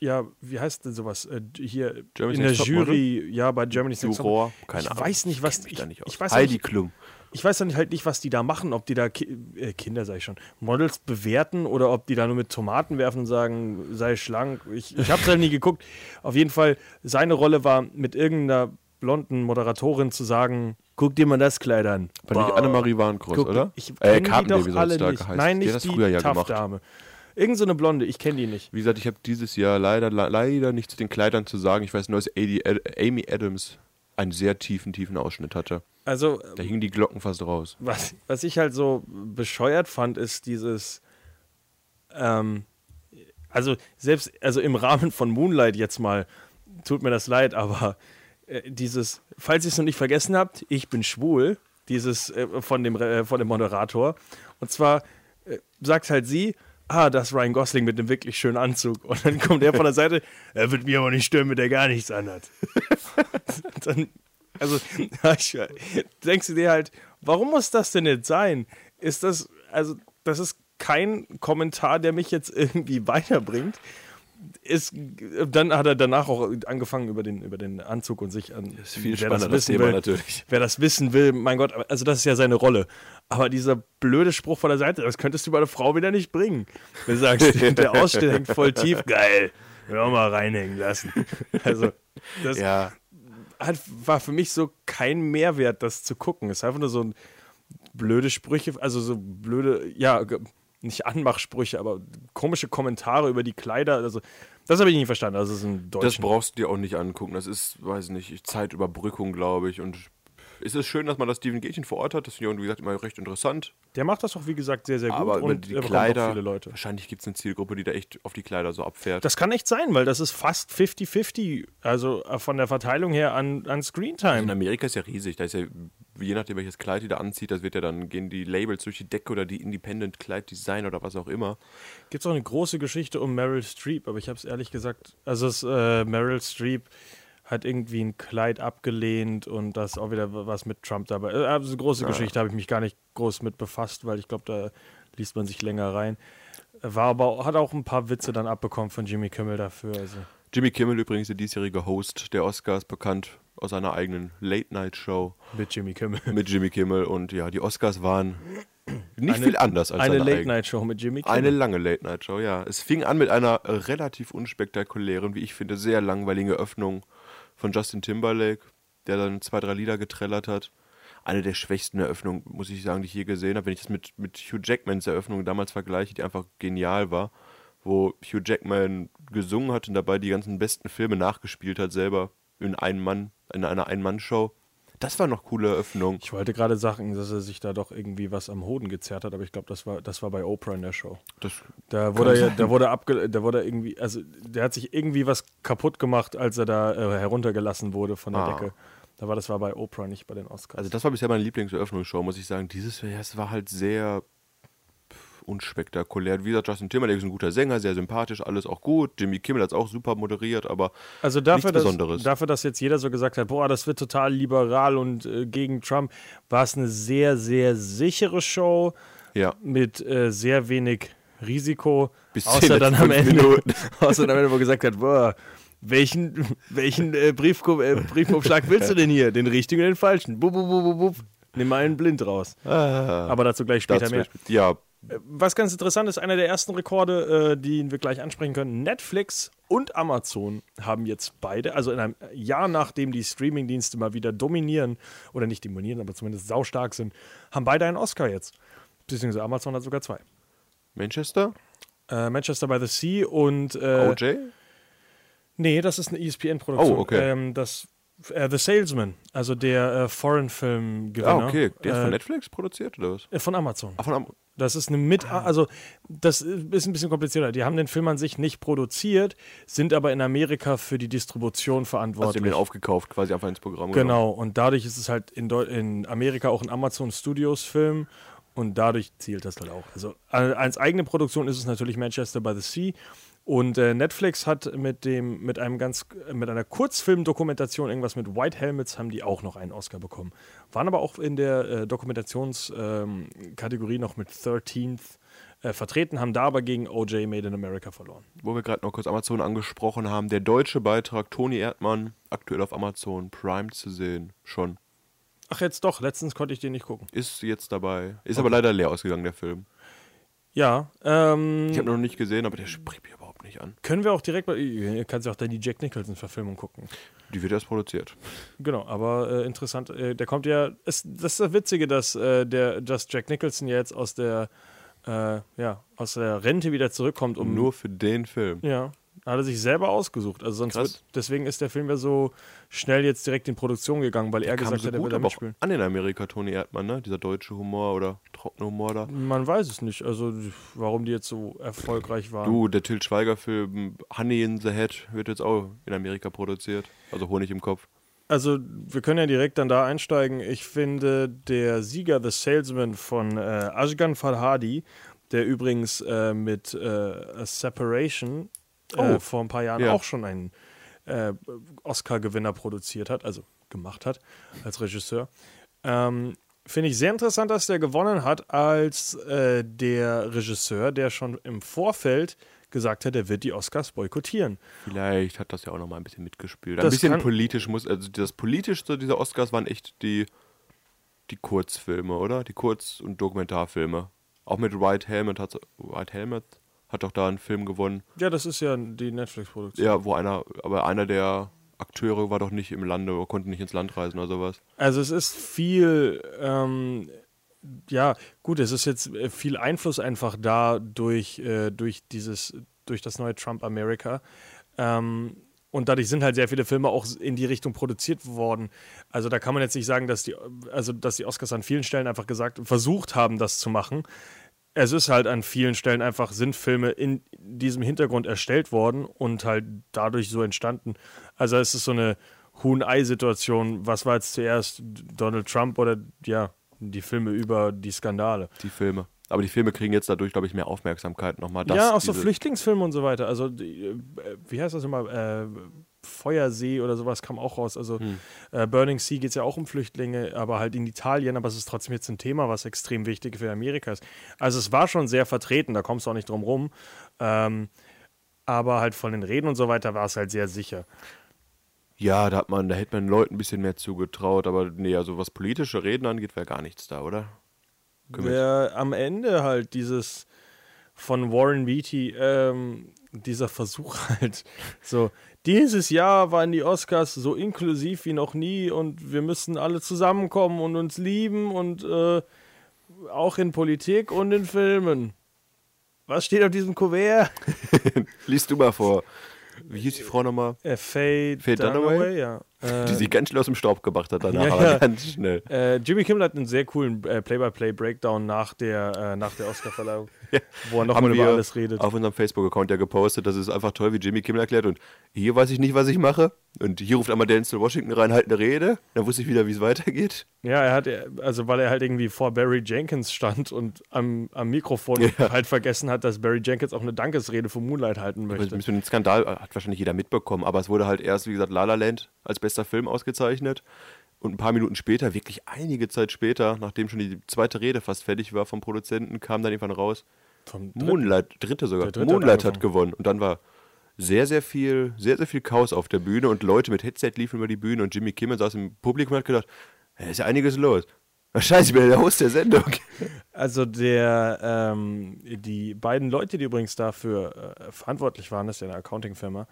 ja, wie heißt denn sowas? Äh, hier Germany's in der Jury, ja, bei Germany's Next Juror, keine ich Ahnung. weiß nicht, was ich, nicht ich weiß Heidi nicht, Klum. ich weiß dann halt nicht, was die da machen, ob die da Ki äh, Kinder, sag ich schon, Models bewerten oder ob die da nur mit Tomaten werfen und sagen, sei schlank. Ich, ich habe es halt nie geguckt. Auf jeden Fall, seine Rolle war, mit irgendeiner blonden Moderatorin zu sagen, guck dir mal das Kleid an. War nicht Annemarie Warnkreuz, Guck, oder? Ich äh, kenn die Kartenbaby doch soll alle es da nicht. geheißen. Nein, die nicht die das früher ja gemacht. Tough-Dame. Irgend so eine Blonde, ich kenne die nicht. Wie gesagt, ich habe dieses Jahr leider, le- leider nichts zu den Kleidern zu sagen. Ich weiß nur, dass Amy Adams einen sehr tiefen, tiefen Ausschnitt hatte. Also, Da hingen die Glocken fast raus. was, was ich halt so bescheuert fand, ist dieses, ähm, also selbst, also im Rahmen von Moonlight jetzt mal, tut mir das leid, aber äh, dieses, falls ihr es noch nicht vergessen habt, ich bin schwul, dieses äh, von, dem, äh, von dem Moderator. Und zwar äh, sagt halt sie, ah, das ist Ryan Gosling mit einem wirklich schönen Anzug. Und dann kommt er von der Seite, er wird mir aber nicht stören, wenn der gar nichts anhat. dann, also, denkst du dir halt, warum muss das denn jetzt sein? Ist das, also, das ist kein Kommentar, der mich jetzt irgendwie weiterbringt. Ist, dann hat er danach auch angefangen über den, über den Anzug und sich an. ist viel wer spannender, das wissen Thema will, natürlich. Wer das wissen will, mein Gott, also das ist ja seine Rolle. Aber dieser blöde Spruch von der Seite, das könntest du bei einer Frau wieder nicht bringen. Wenn du sagst, der Ausschnitt hängt voll tief, geil, ja mal reinhängen lassen. Also, das, Ja, hat, war für mich so kein Mehrwert, das zu gucken. Es ist einfach nur so ein blöde Sprüche, also so blöde, ja, nicht Anmachsprüche, aber komische Kommentare über die Kleider. Also, das habe ich nicht verstanden. Also, das deutschen. brauchst du dir auch nicht angucken. Das ist, weiß nicht, Zeitüberbrückung, glaube ich. Und es ist schön, dass man das Steven Gätchen vor Ort hat. Das finde ich, auch, wie gesagt, immer recht interessant. Der macht das auch, wie gesagt, sehr, sehr gut. Aber und die er Kleider, viele Leute. wahrscheinlich gibt es eine Zielgruppe, die da echt auf die Kleider so abfährt. Das kann echt sein, weil das ist fast 50-50, also äh, von der Verteilung her an, an in Screentime. Amerika ist ja riesig. Da ist ja, je nachdem, welches Kleid die da anzieht, das wird ja dann, gehen die Labels durch die Decke oder die Independent Kleid Design oder was auch immer. Gibt es auch eine große Geschichte um Meryl Streep, aber ich habe es ehrlich gesagt, also es, äh, Meryl Streep hat irgendwie ein Kleid abgelehnt und das auch wieder was mit Trump dabei. Äh, Also große Geschichte habe ich mich gar nicht groß mit befasst, weil ich glaube, da liest man sich länger rein. War aber hat auch ein paar Witze dann abbekommen von Jimmy Kimmel dafür. Also Jimmy Kimmel übrigens, der diesjährige Host der Oscars, bekannt aus seiner eigenen Late-Night-Show mit Jimmy Kimmel. mit Jimmy Kimmel. Und ja, die Oscars waren nicht Eine- viel anders als Eine. Late-Night-Show mit Jimmy Kimmel. Eine lange Late-Night-Show, ja. Es fing an mit einer relativ unspektakulären, wie ich finde, sehr langweiligen Öffnung von Justin Timberlake, der dann zwei, drei Lieder getrellert hat. Eine der schwächsten Eröffnungen, muss ich sagen, die ich je gesehen habe. Wenn ich das mit, mit Hugh Jackmans Eröffnung damals vergleiche, die einfach genial war, wo Hugh Jackman gesungen hat und dabei die ganzen besten Filme nachgespielt hat, selber in einem Mann, in einer Ein-Mann-Show. Das war noch coole Eröffnung. Ich wollte gerade sagen, dass er sich da doch irgendwie was am Hoden gezerrt hat, aber ich glaube, das war, das war bei Oprah in der Show. Das Da wurde er, da wurde abge, da wurde irgendwie, also der hat sich irgendwie was kaputt gemacht, als er da äh, heruntergelassen wurde von der Ah. Decke. Da war das war bei Oprah, nicht bei den Oscars. Also das war bisher meine Lieblingseröffnungsshow, muss ich sagen. Dieses Jahr, es war halt sehr unspektakulär. Wie gesagt, Justin Timberlake ist ein guter Sänger, sehr sympathisch, alles auch gut. Jimmy Kimmel hat es auch super moderiert, aber Also dafür, Nichts dass, Besonderes. dafür, dass jetzt jeder so gesagt hat, boah, das wird total liberal und äh, gegen Trump, war es eine sehr, sehr sichere Show ja. mit äh, sehr wenig Risiko. Bis außer dann am Ende, außer dann am Ende, wo gesagt hat, boah, welchen, welchen äh, Briefko äh, Briefumschlag willst du denn hier? Den richtigen oder den falschen? Bub, bub, bub, bub. Nimm mal einen blind raus. Aber dazu gleich später mehr. ja, Was ganz interessant ist, einer der ersten Rekorde, äh, die wir gleich ansprechen können, Netflix und Amazon haben jetzt beide, also in einem Jahr nachdem die Streamingdienste mal wieder dominieren, oder nicht dominieren, aber zumindest saustark sind, haben beide einen Oscar jetzt. Beziehungsweise Amazon hat sogar zwei. Manchester, Äh, Manchester by the Sea und äh, OJ. nee, das ist eine ESPN-Produktion. Oh, okay. Ähm, das äh, The Salesman, also der äh, Foreign-Film-Gewinner. Ah, okay. Der ist von äh, Netflix produziert oder was? äh, von Amazon. Ach, von Am Das ist eine mit, also das ist ein bisschen komplizierter. Die haben den Film an sich nicht produziert, sind aber in Amerika für die Distribution verantwortlich. den aufgekauft, quasi einfach ins Programm genommen. genau, und dadurch ist es halt in, Deu in Amerika auch ein Amazon Studios Film und dadurch zielt das halt auch. Also äh, als eigene Produktion ist es natürlich Manchester by the Sea Und äh, Netflix hat mit dem, mit einem ganz, mit einer Kurzfilmdokumentation, irgendwas mit White Helmets, haben die auch noch einen Oscar bekommen. Waren aber auch in der äh, Dokumentationskategorie noch mit 13th äh, vertreten, haben da aber gegen OJ Made in America verloren. Wo wir gerade noch kurz Amazon angesprochen haben, der deutsche Beitrag Toni Erdmann, aktuell auf Amazon Prime zu sehen, schon. Ach, jetzt doch, letztens konnte ich den nicht gucken. Ist jetzt dabei. Ist aber leider leer ausgegangen, der Film. Ja, ähm, Ich habe noch nicht gesehen, aber der spricht mich überhaupt nicht an. können wir auch direkt mal, ihr kannst ja auch da die Jack Nicholson-Verfilmung gucken. Die wird erst produziert. Genau, aber äh, interessant, äh, der kommt ja, ist, das ist das Witzige, dass äh, der, dass Jack Nicholson jetzt aus der, äh, ja, aus der Rente wieder zurückkommt, um Nur für den Film. Ja, hat er sich selber ausgesucht. Also sonst wird, deswegen ist der Film ja so schnell jetzt direkt in Produktion gegangen, weil er Kam gesagt so hat, er will da mitspielen. an in Amerika, Toni Erdmann, ne? Dieser deutsche Humor oder trockene Humor da. Man weiß es nicht, also warum die jetzt so erfolgreich waren. Du, der Till Schweiger-Film Honey in the Head wird jetzt auch in Amerika produziert. Also Honig im Kopf. Also wir können ja direkt dann da einsteigen. Ich finde, der Sieger, The Salesman von äh, Ashgan Farhadi, der übrigens äh, mit äh, A Separation äh, Oh. vor ein paar Jahren Ja. auch schon einen äh, Oscar-Gewinner produziert hat, also gemacht hat als Regisseur. Ähm, Finde ich sehr interessant, dass der gewonnen hat als äh, der Regisseur, der schon im Vorfeld gesagt hat, er wird die Oscars boykottieren. Vielleicht hat das ja auch noch mal ein bisschen mitgespielt. Ein Das bisschen politisch muss, also das politischste dieser Oscars waren echt die, die Kurzfilme, oder? Die Kurz- und Dokumentarfilme. Auch mit White Helmet hat White Helmet hat doch da einen Film gewonnen. Ja, das ist ja die Netflix-Produktion. Ja, wo einer, aber einer der Akteure war doch nicht im Lande oder konnte nicht ins Land reisen oder sowas. Also es ist viel, ähm, ja, gut, es ist jetzt äh, viel Einfluss einfach da durch, äh, durch dieses, durch das neue Trump America. Ähm, und dadurch sind halt sehr viele Filme auch in die Richtung produziert worden. Also da kann man jetzt nicht sagen, dass die, also dass die Oscars an vielen Stellen einfach gesagt, versucht haben, das zu machen. Es ist halt an vielen Stellen einfach, sind Filme in diesem Hintergrund erstellt worden und halt dadurch so entstanden. Also es ist so eine Huhn-Ei-Situation. Was war jetzt zuerst Donald Trump oder ja, die Filme über die Skandale? Die Filme. Aber die Filme kriegen jetzt dadurch, glaube ich, mehr Aufmerksamkeit nochmal. ja, auch so Flüchtlingsfilme und so weiter. Also, die, äh, wie heißt das immer? Äh, Feuersee oder sowas kam auch raus. Also, Hm. äh, Burning Sea geht es ja auch um Flüchtlinge, aber halt in Italien. Aber es ist trotzdem jetzt ein Thema, was extrem wichtig für Amerika ist. Also, es war schon sehr vertreten, da kommst du auch nicht drum rum. Ähm, aber halt von den Reden und so weiter war es halt sehr sicher. Ja, da hat man, da hätte man Leuten ein bisschen mehr zugetraut, aber nee, also was politische Reden angeht, wäre gar nichts da, oder? Wer am Ende halt dieses von Warren Beatty, ähm, dieser Versuch halt, so, dieses Jahr waren die Oscars so inklusiv wie noch nie und wir müssen alle zusammenkommen und uns lieben und äh, auch in Politik und in Filmen. Was steht auf diesem Kuvert? Liest du mal vor. Wie hieß die Frau nochmal? Äh, Faye, Faye Dunaway? ja. Äh, Die sich ganz schnell aus dem Staub gemacht hat danach, Ja, aber ja. ganz schnell. Äh, Jimmy Kimmel hat einen sehr coolen äh, Play-by-Play-Breakdown nach der, äh, nach der Oscarverleihung, wo er nochmal über alles redet. auf unserem Facebook-Account ja gepostet. Das ist einfach toll, wie Jimmy Kimmel erklärt. Und hier weiß ich nicht, was ich mache. Und hier ruft einmal Denzel Washington rein, halt eine Rede. Dann wusste ich wieder, wie es weitergeht. Ja, er hat, also weil er halt irgendwie vor Barry Jenkins stand und am, am Mikrofon Ja. halt vergessen hat, dass Barry Jenkins auch eine Dankesrede für Moonlight halten möchte. Mit dem Skandal äh, hat wahrscheinlich jeder mitbekommen. Aber es wurde halt erst, wie gesagt, La La Land als bester Film ausgezeichnet. Und ein paar Minuten später, wirklich einige Zeit später, nachdem schon die zweite Rede fast fertig war vom Produzenten, kam dann irgendwann raus, Vom dritten- Moonlight, dritte sogar, dritte hat Moonlight hat angefangen. gewonnen. Und dann war sehr, sehr viel, sehr, sehr viel Chaos auf der Bühne und Leute mit Headset liefen über die Bühne und Jimmy Kimmel saß im Publikum und hat gedacht, "Ja, ist ja einiges los. Ach, Scheiße, ich bin der Host der Sendung. Also der, ähm, die beiden Leute, die übrigens dafür äh, verantwortlich waren, das ist ja eine Accounting-Firma,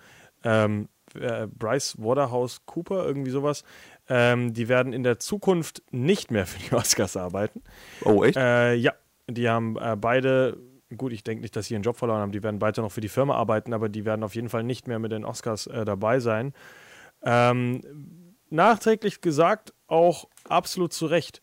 ähm, äh, Bryce Waterhouse Cooper, irgendwie sowas, ähm, die werden in der Zukunft nicht mehr für die Oscars arbeiten. Oh, echt? Äh, ja, die haben äh, beide, gut, ich denke nicht, dass sie ihren Job verloren haben, die werden weiter noch für die Firma arbeiten, aber die werden auf jeden Fall nicht mehr mit den Oscars äh, dabei sein. Ähm, nachträglich gesagt, auch absolut zu Recht.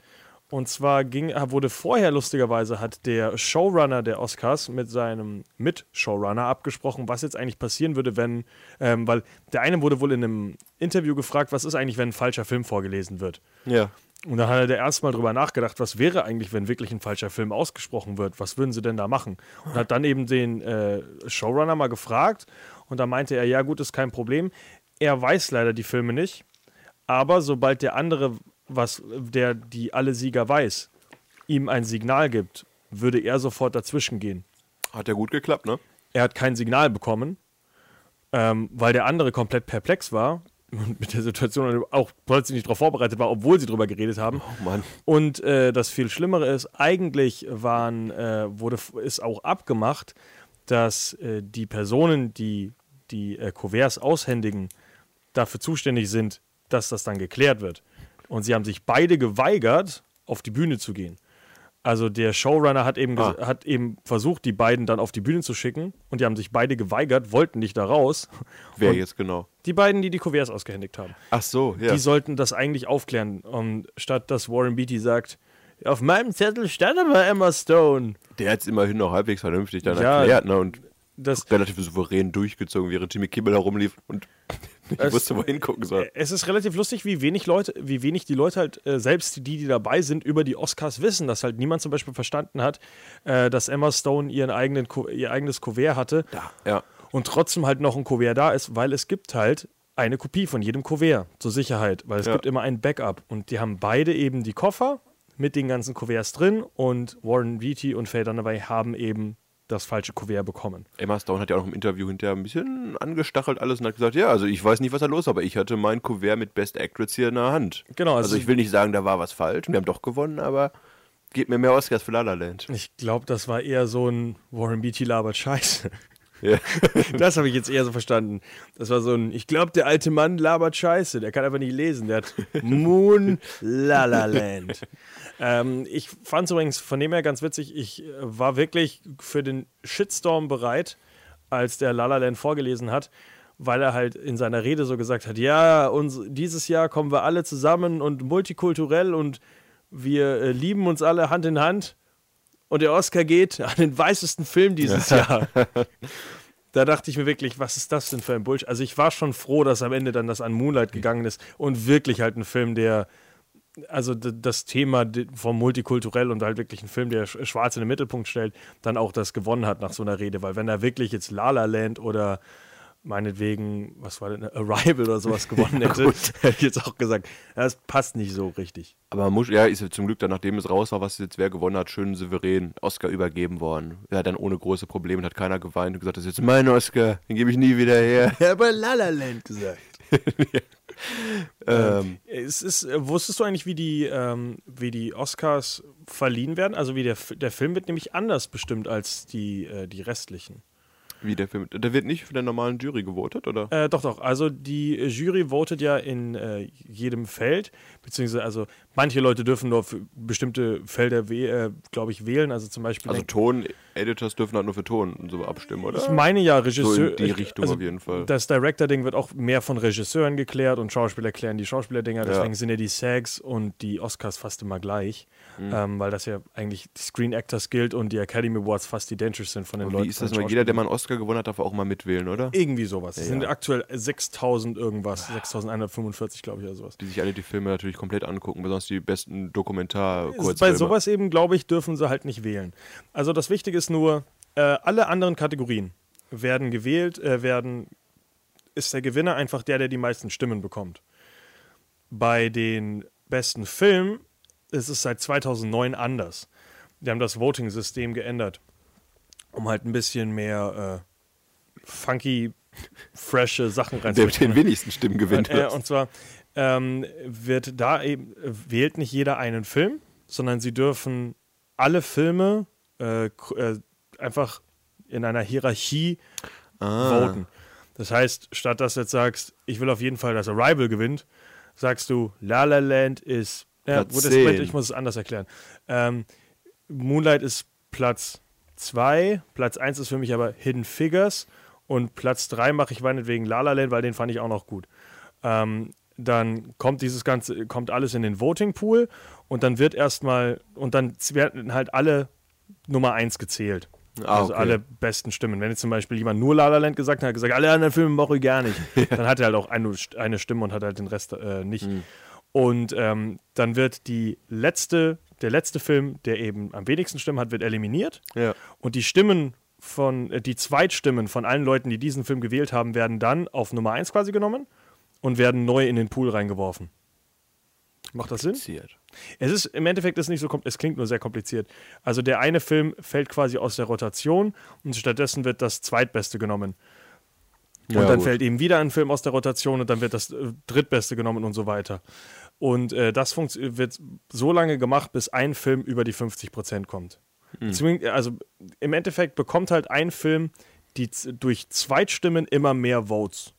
Und zwar ging, äh, wurde vorher lustigerweise hat der Showrunner der Oscars mit seinem Mit-Showrunner abgesprochen, was jetzt eigentlich passieren würde, wenn, ähm, weil der eine wurde wohl in einem Interview gefragt, was ist eigentlich, wenn ein falscher Film vorgelesen wird. ja. Und dann hat er erstmal drüber nachgedacht, was wäre eigentlich, wenn wirklich ein falscher Film ausgesprochen wird? Was würden sie denn da machen? Und hat dann eben den äh, Showrunner mal gefragt und da meinte er, ja gut, ist kein Problem. Er weiß leider die Filme nicht, aber sobald der andere, was der die alle Sieger weiß, ihm ein Signal gibt, würde er sofort dazwischen gehen. Hat ja gut geklappt, ne? Er hat kein Signal bekommen, ähm, weil der andere komplett perplex war und mit der Situation auch plötzlich nicht darauf vorbereitet war, obwohl sie drüber geredet haben. Oh Mann. Und äh, das viel Schlimmere ist, eigentlich waren, äh, wurde, ist auch abgemacht, dass äh, die Personen, die die äh, Kuverts aushändigen, dafür zuständig sind, dass das dann geklärt wird. Und sie haben sich beide geweigert, auf die Bühne zu gehen. Also der Showrunner hat eben, Ah. hat eben versucht, die beiden dann auf die Bühne zu schicken und die haben sich beide geweigert, wollten nicht da raus. Wer Und jetzt genau? Die beiden, die die Kuverts ausgehändigt haben. Ach so, ja. Die sollten das eigentlich aufklären. Und statt dass Warren Beatty sagt, auf meinem Zettel stand aber Emma Stone. Der hat es immerhin noch halbwegs vernünftig dann Ja. erklärt, ne? Und Das, relativ souverän durchgezogen, während Jimmy Kimmel herumlief und nicht Es- wusste, wo er hingucken soll. es ist relativ lustig, wie wenig Leute, wie wenig die Leute halt, äh, selbst die, die dabei sind, über die Oscars wissen, dass halt niemand zum Beispiel verstanden hat, äh, dass Emma Stone ihren eigenen, ihr eigenes Kuvert hatte Ja. und trotzdem halt noch ein Kuvert da ist, weil es gibt halt eine Kopie von jedem Kuvert zur Sicherheit, weil es Ja. gibt immer ein Backup und die haben beide eben die Koffer mit den ganzen Kuverts drin und Warren Beatty und Faye Dunaway haben eben das falsche Kuvert bekommen. Emma Stone hat ja auch noch im Interview hinterher ein bisschen angestachelt alles und hat gesagt, ja, also ich weiß nicht, was da los ist, aber ich hatte mein Kuvert mit Best Actress hier in der Hand. Genau, also- Also, ich will nicht sagen, da war was falsch und wir haben doch gewonnen, aber gebt mir mehr Oscars für La La Land. Ich glaube, das war eher so ein Warren Beatty labert Scheiße. Ja. Das habe ich jetzt eher so verstanden. Das war so ein, ich glaube, der alte Mann labert Scheiße. Der kann einfach nicht lesen. Der hat Moon La La Land. ähm, ich fand es übrigens von dem her ganz witzig. Ich äh, war wirklich für den Shitstorm bereit, als der La La Land vorgelesen hat, weil er halt in seiner Rede so gesagt hat: Ja, uns, dieses Jahr kommen wir alle zusammen und multikulturell und wir äh, lieben uns alle Hand in Hand. Und der Oscar geht an den weißesten Film dieses Jahr. Da dachte ich mir wirklich, was ist das denn für ein Bullshit? Also ich war schon froh, dass am Ende dann das an Moonlight gegangen ist und wirklich halt ein Film, der, also das Thema vom Multikulturell und halt wirklich ein Film, der Sch- Schwarz in den Mittelpunkt stellt, dann auch das gewonnen hat nach so einer Rede. Weil wenn er wirklich jetzt La La Land oder meinetwegen, was war denn, Arrival oder sowas gewonnen hätte, hätte ich jetzt auch gesagt, das passt nicht so richtig. Aber muss, ja, ist ja zum Glück dann, nachdem es raus war, was jetzt wer gewonnen hat, schön souverän Oscar übergeben worden. Ja, dann ohne große Probleme, hat keiner geweint und gesagt, das ist jetzt mein Oscar, den gebe ich nie wieder her. Ich habe La La Land gesagt. Ähm, Es ist, äh, wusstest du eigentlich, wie die, ähm, wie die Oscars verliehen werden? Also wie der, der Film wird nämlich anders bestimmt als die, äh, die restlichen. Wie der Film, der wird nicht von der normalen Jury gewotet, oder? Äh, doch, doch. Also die äh, Jury votet ja in äh, jedem Feld, beziehungsweise also manche Leute dürfen nur für bestimmte Felder, äh, glaube ich, wählen. Also zum Beispiel. Also Ton-Editors dürfen halt nur für Ton und so abstimmen, oder? ich meine ja, Regisseur. So in die ich- Richtung also auf jeden Fall. Das Director-Ding wird auch mehr von Regisseuren geklärt und Schauspieler klären die Schauspielerdinger. Deswegen sind ja die SAGs und die Oscars fast immer gleich, Mhm. ähm, weil das ja eigentlich die Screen Actors Guild und die Academy Awards fast identisch sind von den Und Leuten. wie ist das mal? Jeder, der mal einen Oscar gewonnen hat, darf auch mal mitwählen, oder? Irgendwie sowas. Es Ja. sind aktuell 6000 irgendwas, 6145, glaube ich, oder sowas. Die sich alle die Filme natürlich komplett angucken, besonders die besten dokumentar Ist Bei sowas eben, glaube ich, dürfen sie halt nicht wählen. Also das Wichtige ist nur, äh, alle anderen Kategorien werden gewählt, äh, werden, ist der Gewinner einfach der, der die meisten Stimmen bekommt. Bei den besten Filmen ist es seit 2009 anders. Die haben das Voting-System geändert, um halt ein bisschen mehr äh, funky, frische Sachen Der mit den reinzubringen. wenigsten Stimmen gewinnt. Äh, und zwar ähm, wird da eben, äh, wählt nicht jeder einen Film, sondern sie dürfen alle Filme äh, äh, einfach in einer Hierarchie voten. Das heißt, statt dass du jetzt sagst, ich will auf jeden Fall, dass Arrival gewinnt, sagst du, La La Land ist. Ja, Platz gut, das, 10. ich muss es anders erklären. Ähm, Moonlight ist Platz 2, Platz 1 ist für mich aber Hidden Figures und Platz 3 mache ich meinetwegen La La Land, weil den fand ich auch noch gut. Ähm, dann kommt dieses Ganze, kommt alles in den Voting Pool und dann wird erstmal, und dann werden halt alle Nummer 1 gezählt. Ah, also okay. alle besten Stimmen. Wenn jetzt zum Beispiel jemand nur La La Land gesagt hat, hat gesagt, alle anderen Filme mache ich gar nicht, dann hat er halt auch eine, eine Stimme und hat halt den Rest äh, nicht. Mhm. Und ähm, dann wird die letzte, der letzte Film, der eben am wenigsten Stimmen hat, wird eliminiert. Ja. Und die Stimmen von, äh, die Zweitstimmen von allen Leuten, die diesen Film gewählt haben, werden dann auf Nummer 1 quasi genommen und werden neu in den Pool reingeworfen. Macht das Sinn? Es ist im Endeffekt ist nicht so es klingt nur sehr kompliziert. Also der eine Film fällt quasi aus der Rotation und stattdessen wird das zweitbeste genommen. Und Ja, dann gut. fällt eben wieder ein Film aus der Rotation und dann wird das äh, drittbeste genommen und so weiter. Und äh, das wird so lange gemacht, bis ein Film über die 50% kommt. Hm. Zwing- Also im Endeffekt bekommt halt ein Film die durch Zweitstimmen immer mehr Votes.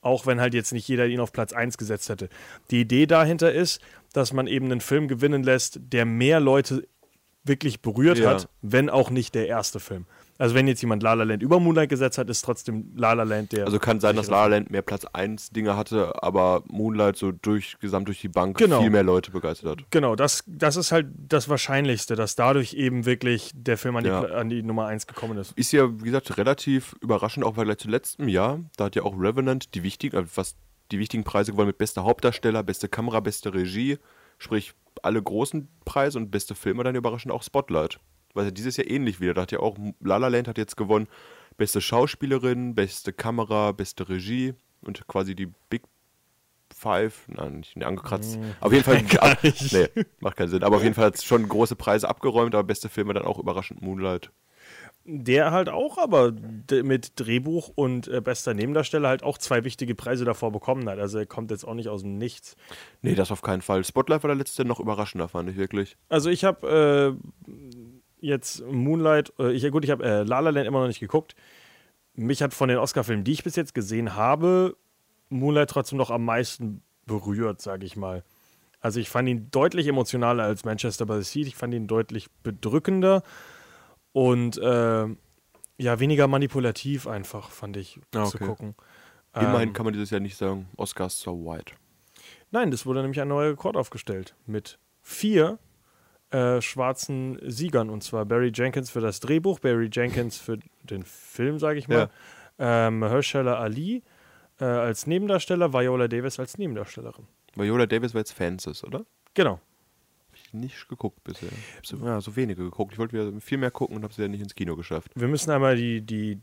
Auch wenn halt jetzt nicht jeder ihn auf Platz 1 gesetzt hätte. Die Idee dahinter ist, dass man eben einen Film gewinnen lässt, der mehr Leute wirklich berührt Ja. hat, wenn auch nicht der erste Film. Also wenn jetzt jemand La La Land über Moonlight gesetzt hat, ist trotzdem La La Land der. Also kann sein, dass La La Land mehr Platz 1 Dinge hatte, aber Moonlight so durch, gesamt durch die Bank Genau. viel mehr Leute begeistert hat. Genau, das, das ist halt das Wahrscheinlichste, dass dadurch eben wirklich der Film an die, Ja. An die Nummer 1 gekommen ist. Ist ja, wie gesagt, relativ überraschend, auch Vergleich zu letztem Jahr. Da hat ja auch Revenant die wichtigen, also fast die wichtigen Preise gewonnen mit bester Hauptdarsteller, beste Kamera, beste Regie, sprich alle großen Preise und beste Filme dann überraschend auch Spotlight. Weil ja dieses Jahr ähnlich wieder. Da hat ja auch La La Land hat jetzt gewonnen, beste Schauspielerin, beste Kamera, beste Regie und quasi die Big Five, nein, nicht nee, angekratzt. Auf jeden Fall, Gar ab, nicht. nee, macht keinen Sinn. Aber auf jeden Fall hat es schon große Preise abgeräumt, aber beste Filme dann auch überraschend Moonlight. Der halt auch aber mit Drehbuch und äh, bester Nebendarsteller halt auch zwei wichtige Preise davor bekommen hat. Also er kommt jetzt auch nicht aus dem Nichts. Nee, das auf keinen Fall. Spotlight war der letzte noch überraschender, fand ich wirklich. Also ich habe äh, jetzt Moonlight, äh, ich, gut, ich habe äh, La La Land immer noch nicht geguckt. Mich hat von den Oscar-Filmen, die ich bis jetzt gesehen habe, Moonlight trotzdem noch am meisten berührt, sage ich mal. Also ich fand ihn deutlich emotionaler als Manchester by the Sea. Ich fand ihn deutlich bedrückender und äh, ja, weniger manipulativ einfach, fand ich, Ah, zu okay. gucken. Immerhin Ähm, kann man dieses Jahr nicht sagen, Oscars so white. Nein, das wurde nämlich ein neuer Rekord aufgestellt mit vier äh, schwarzen Siegern. Und zwar Barry Jenkins für das Drehbuch, Barry Jenkins für den Film, sage ich mal, ähm, Mahershala Ali äh, als Nebendarsteller, Viola Davis als Nebendarstellerin. Viola Davis war jetzt Fences, oder? Genau. Hab ich nicht geguckt bisher. Hab so, ja, so wenige geguckt. Ich wollte wieder viel mehr gucken und habe sie ja nicht ins Kino geschafft. Wir müssen einmal die, die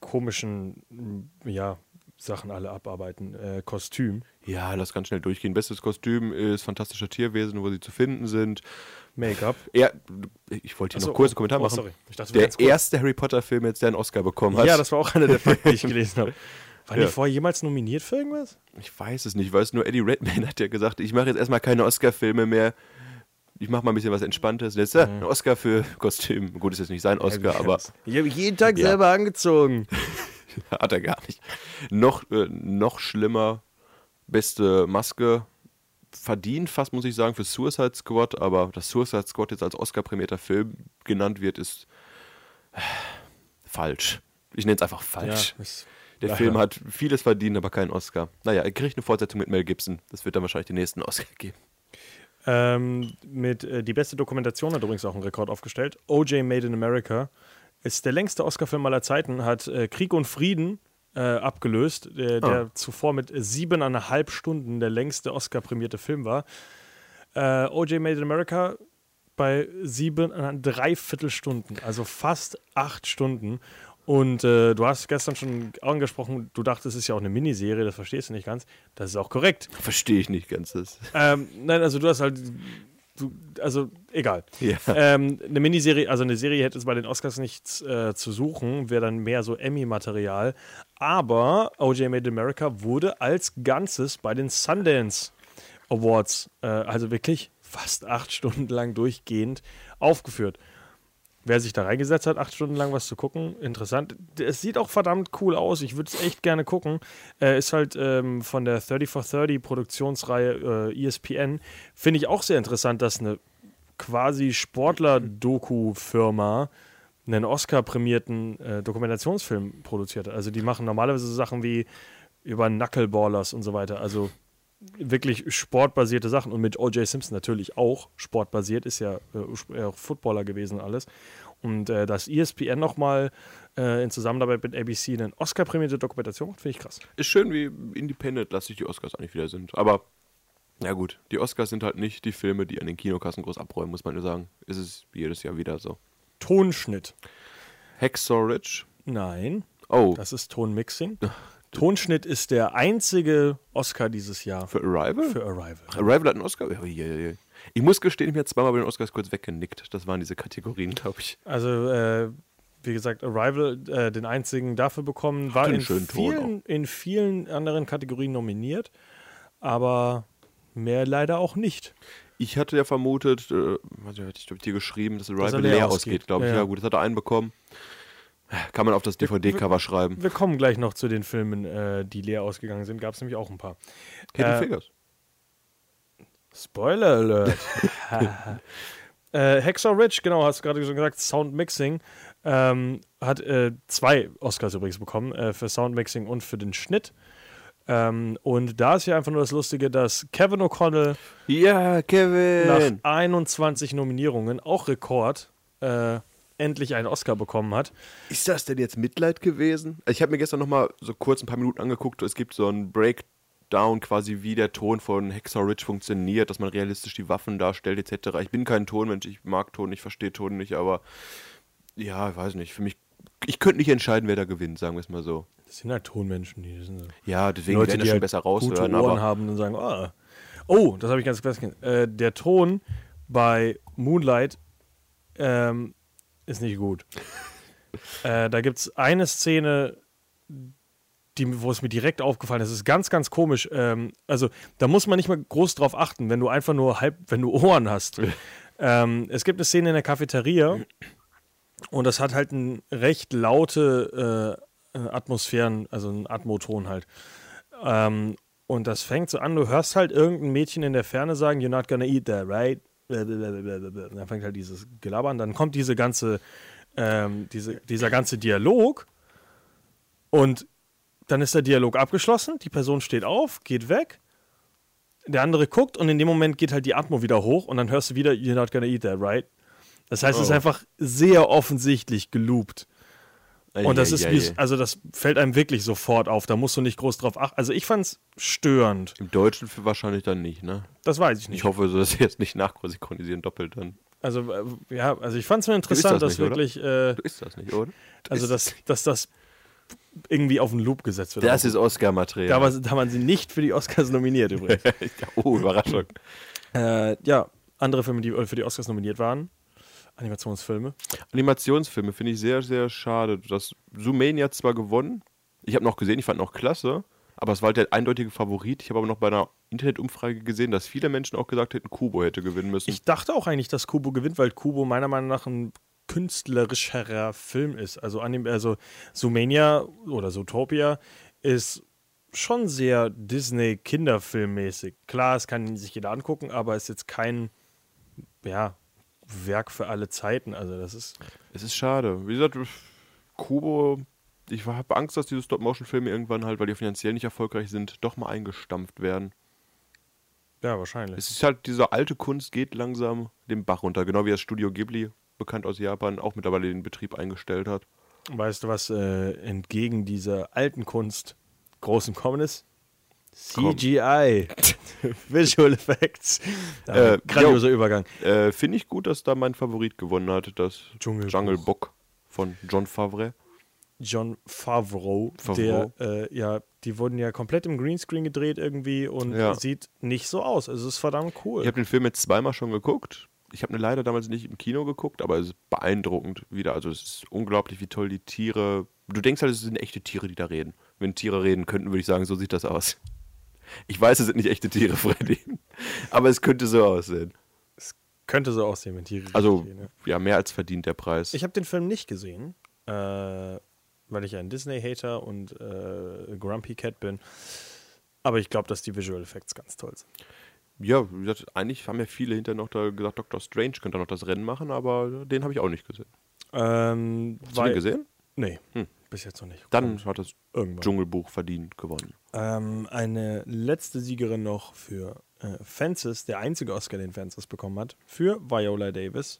komischen ja, Sachen alle abarbeiten. Äh, Kostüm, Ja, lass ganz schnell durchgehen. Bestes Kostüm ist Fantastische Tierwesen, wo sie zu finden sind. Make-up. Er, ich wollte hier Achso, noch kurz einen oh, Kommentar oh, machen. sorry. Ich dachte, Der erste Harry Potter-Film jetzt, der einen Oscar bekommen hat. Ja, das war auch einer der Fakten, die ich gelesen habe. Waren Ja. die vorher jemals nominiert für irgendwas? Ich weiß es nicht. Ich weiß nur, Eddie Redmayne hat ja gesagt, ich mache jetzt erstmal keine Oscar-Filme mehr. Ich mache mal ein bisschen was Entspanntes. Jetzt äh, ein Oscar für Kostüm. Gut, ist jetzt nicht sein Oscar, aber Ich habe jeden Tag Ja. selber angezogen. hat er gar nicht. Noch, äh, noch schlimmer, beste Maske. Verdient fast, muss ich sagen, für Suicide Squad, aber dass Suicide Squad jetzt als Oscar-prämierter Film genannt wird, ist äh, falsch. Ich nenne es einfach falsch. ist- Der Ja. Film hat vieles verdient, aber keinen Oscar. Naja, er kriegt eine Fortsetzung mit Mel Gibson. Das wird dann wahrscheinlich den nächsten Oscar geben. Ähm, mit äh, die beste Dokumentation hat übrigens auch einen Rekord aufgestellt. OJ Made in America ist der längste Oscar-Film aller Zeiten, hat äh, Krieg und Frieden äh, abgelöst, der, der Ah. zuvor mit siebeneinhalb Stunden der längste Oscar-prämierte Film war. Äh, OJ Made in America bei sieben, äh, dreiviertel Stunden, also fast acht Stunden. Und äh, du hast gestern schon angesprochen, du dachtest, es ist ja auch eine Miniserie, das verstehst du nicht ganz. Das ist auch korrekt. Verstehe ich nicht ganz das. Ähm, nein, also du hast halt. Du, also, egal. Ja. Ähm, eine Miniserie, also eine Serie hätte es bei den Oscars nichts äh, zu suchen, wäre dann mehr so Emmy-Material. Aber OJ Made America wurde als Ganzes bei den Sundance Awards, äh, also wirklich fast acht Stunden lang durchgehend aufgeführt. Wer sich da reingesetzt hat, acht Stunden lang was zu gucken, interessant. Es sieht auch verdammt cool aus. Ich würde es echt gerne gucken. Äh, ist halt ähm, von der 30 for 30 Produktionsreihe äh, ESPN. Finde ich auch sehr interessant, dass eine quasi Sportler-Doku-Firma einen Oscar-prämierten äh, Dokumentationsfilm produziert. Also die machen normalerweise Sachen wie über Knuckleballers und so weiter. Also wirklich sportbasierte Sachen und mit O.J. Simpson natürlich auch sportbasiert, ist ja äh, auch Footballer gewesen alles. Und äh, dass ESPN nochmal äh, in Zusammenarbeit mit ABC eine Oscar-prämierte Dokumentation macht, finde ich krass. Ist schön, wie independent lastig die Oscars eigentlich wieder sind. Aber Ja gut, die Oscars sind halt nicht die Filme, die an den Kinokassen groß abräumen, muss man nur sagen. Ist es jedes Jahr wieder so. Tonschnitt. Hacksaw Ridge. Nein, Oh, das ist Tonmixing. Tonschnitt ist der einzige Oscar dieses Jahr für Arrival? für Arrival. Arrival hat einen Oscar? Oh, je, je. Ich muss gestehen, ich bin zweimal bei den Oscars kurz weggenickt. Das waren diese Kategorien, glaube ich. Also, äh, wie gesagt, Arrival, äh, den einzigen dafür bekommen, war in vielen, in vielen anderen Kategorien nominiert, aber mehr leider auch nicht. Ich hatte ja vermutet, äh, ich glaube dir geschrieben, dass Arrival er leer, leer ausgeht, glaube ich. Ja, Ja, ja. gut, das hat er einen bekommen. Kann man auf das DVD-Cover schreiben. Wir kommen gleich noch zu den Filmen, äh, die leer ausgegangen sind. Gab es nämlich auch ein paar. Hidden äh, Figures. Spoiler Alert. äh, Hacksaw Ridge, genau, hast du gerade schon gesagt, Sound Mixing. Ähm, hat äh, zwei Oscars übrigens bekommen, äh, für Sound Mixing und für den Schnitt. Ähm, und da ist ja einfach nur das Lustige, dass Kevin O'Connell Ja, nach Kevin! 21 Nominierungen, auch Rekord, äh, endlich einen Oscar bekommen hat. Ist das denn jetzt Mitleid gewesen? Ich habe mir gestern noch mal so kurz ein paar Minuten angeguckt. Es gibt so einen Breakdown quasi, wie der Ton von Hacksaw Ridge funktioniert, dass man realistisch die Waffen darstellt etc. Ich bin kein Tonmensch, ich mag Ton, ich verstehe Ton nicht, aber ja, ich weiß nicht. Für mich, ich könnte nicht entscheiden, wer da gewinnt, sagen wir es mal so. Das sind halt Tonmenschen, die sind so. Ja, deswegen Leute, werden die das schon halt besser gute raushören, Ohren aber haben und sagen, ah. oh, das habe ich ganz vergessen. Äh, der Ton bei Moonlight ähm, ist nicht gut. äh, da gibt es eine Szene, die, wo es mir direkt aufgefallen ist. Es ist ganz, ganz komisch. Ähm, also da muss man nicht mal groß drauf achten, wenn du einfach nur halb, wenn du Ohren hast. ähm, es gibt eine Szene in der Cafeteria und das hat halt eine recht laute äh, Atmosphären, also einen Atmoton halt. Ähm, und das fängt so an, du hörst halt irgendein Mädchen in der Ferne sagen, you're not gonna eat that, right? Und dann fängt halt dieses Gelaber an, dann kommt diese ganze, ähm, diese, dieser ganze Dialog und dann ist der Dialog abgeschlossen, die Person steht auf, geht weg, der andere guckt und in dem Moment geht halt die Atmo wieder hoch und dann hörst du wieder, you're not gonna eat that, right? Das heißt, es ist Oh. einfach sehr offensichtlich geloopt. Und das ist Eieiei. also das fällt einem wirklich sofort auf. Da musst du nicht groß drauf achten. Also ich fand's störend. im Deutschen wahrscheinlich dann nicht, ne? Das weiß ich nicht. Ich hoffe, so, dass sie jetzt nicht nachsynchronisieren doppelt dann. Also äh, ja, also ich fand's nur interessant, das dass nicht, wirklich, äh, Du isst das nicht, oder? Du also dass, dass das irgendwie auf den Loop gesetzt wird. Das ist Oscar-Material. da, war, da waren sie nicht für die Oscars nominiert übrigens. oh, Überraschung. äh, ja, andere Filme, die äh, für die Oscars nominiert waren. Animationsfilme. Animationsfilme finde ich sehr, sehr schade. Das Zoomania hat zwar gewonnen, ich habe noch gesehen, ich fand auch klasse, aber es war halt der eindeutige Favorit. Ich habe aber noch bei einer Internetumfrage gesehen, dass viele Menschen auch gesagt hätten, Kubo hätte gewinnen müssen. Ich dachte auch eigentlich, dass Kubo gewinnt, weil Kubo meiner Meinung nach ein künstlerischerer Film ist. Also, anim also Zoomania oder Zootopia ist schon sehr Disney-Kinderfilmmäßig. Klar, es kann sich jeder angucken, aber es ist jetzt kein ja, Werk für alle Zeiten. Also das ist es ist schade. Wie gesagt, Kubo, ich habe Angst, dass diese Stop-Motion-Filme irgendwann halt, weil die finanziell nicht erfolgreich sind, doch mal eingestampft werden. ja wahrscheinlich. Es ist halt, diese alte Kunst geht langsam den Bach runter, genau wie das Studio Ghibli, bekannt aus Japan, auch mittlerweile den Betrieb eingestellt hat. Weißt du, was äh, entgegen dieser alten Kunst groß im Kommen ist? CGI. Visual Effects. Äh, grandioser Übergang. Äh, Finde ich gut, dass da mein Favorit gewonnen hat, das Dschungelbuch. Jungle Book von John Favre. John Favreau, Favreau. der, äh, ja, die wurden ja komplett im Greenscreen gedreht irgendwie und Ja. sieht nicht so aus. Also es ist verdammt cool. Ich habe den Film jetzt zweimal schon geguckt. Ich habe ihn leider damals nicht im Kino geguckt, aber es ist beeindruckend wieder. Also es ist unglaublich, wie toll die Tiere. Du denkst halt, es sind echte Tiere, die da reden. Wenn Tiere reden könnten, würde ich sagen, so sieht das aus. Ich weiß, es sind nicht echte Tiere, Freddy. Aber es könnte so aussehen. Könnte so aussehen, wenn richtig Also, gehen, ja. ja, mehr als verdient der Preis. Ich habe den Film nicht gesehen, äh, weil ich ein Disney-Hater und äh, Grumpy Cat bin. Aber ich glaube, dass die Visual Effects ganz toll sind. ja, wie gesagt, eigentlich haben ja viele hinterher noch da gesagt, Dr. Strange könnte noch das Rennen machen, aber den habe ich auch nicht gesehen. Ähm, Hast du den gesehen? Nee, Hm. Bis jetzt noch nicht. Dann hat das Irgendwann. Dschungelbuch verdient gewonnen. Ähm, eine letzte Siegerin noch für äh, Fences, der einzige Oscar, den Fences bekommen hat, für Viola Davis,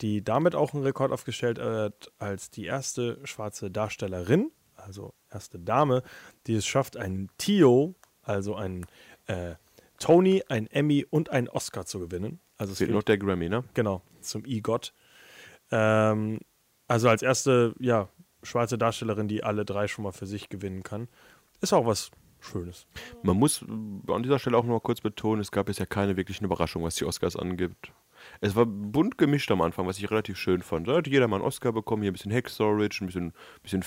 die damit auch einen Rekord aufgestellt hat als die erste schwarze Darstellerin, also erste Dame, die es schafft, einen Tio, also einen äh, Tony, ein Emmy und einen Oscar zu gewinnen. Also es Fehlt geht noch der Grammy, ne? Genau, zum EGOT. Ähm, also als erste, ja, schwarze Darstellerin, die alle drei schon mal für sich gewinnen kann. Ist auch was Schönes. Man muss an dieser Stelle auch noch mal kurz betonen, es gab bisher keine wirklichen Überraschungen, was die Oscars angibt. Es war bunt gemischt am Anfang, was ich relativ schön fand. Da hat jeder mal einen Oscar bekommen, hier ein bisschen Hackstoridge, ein bisschen, bisschen ein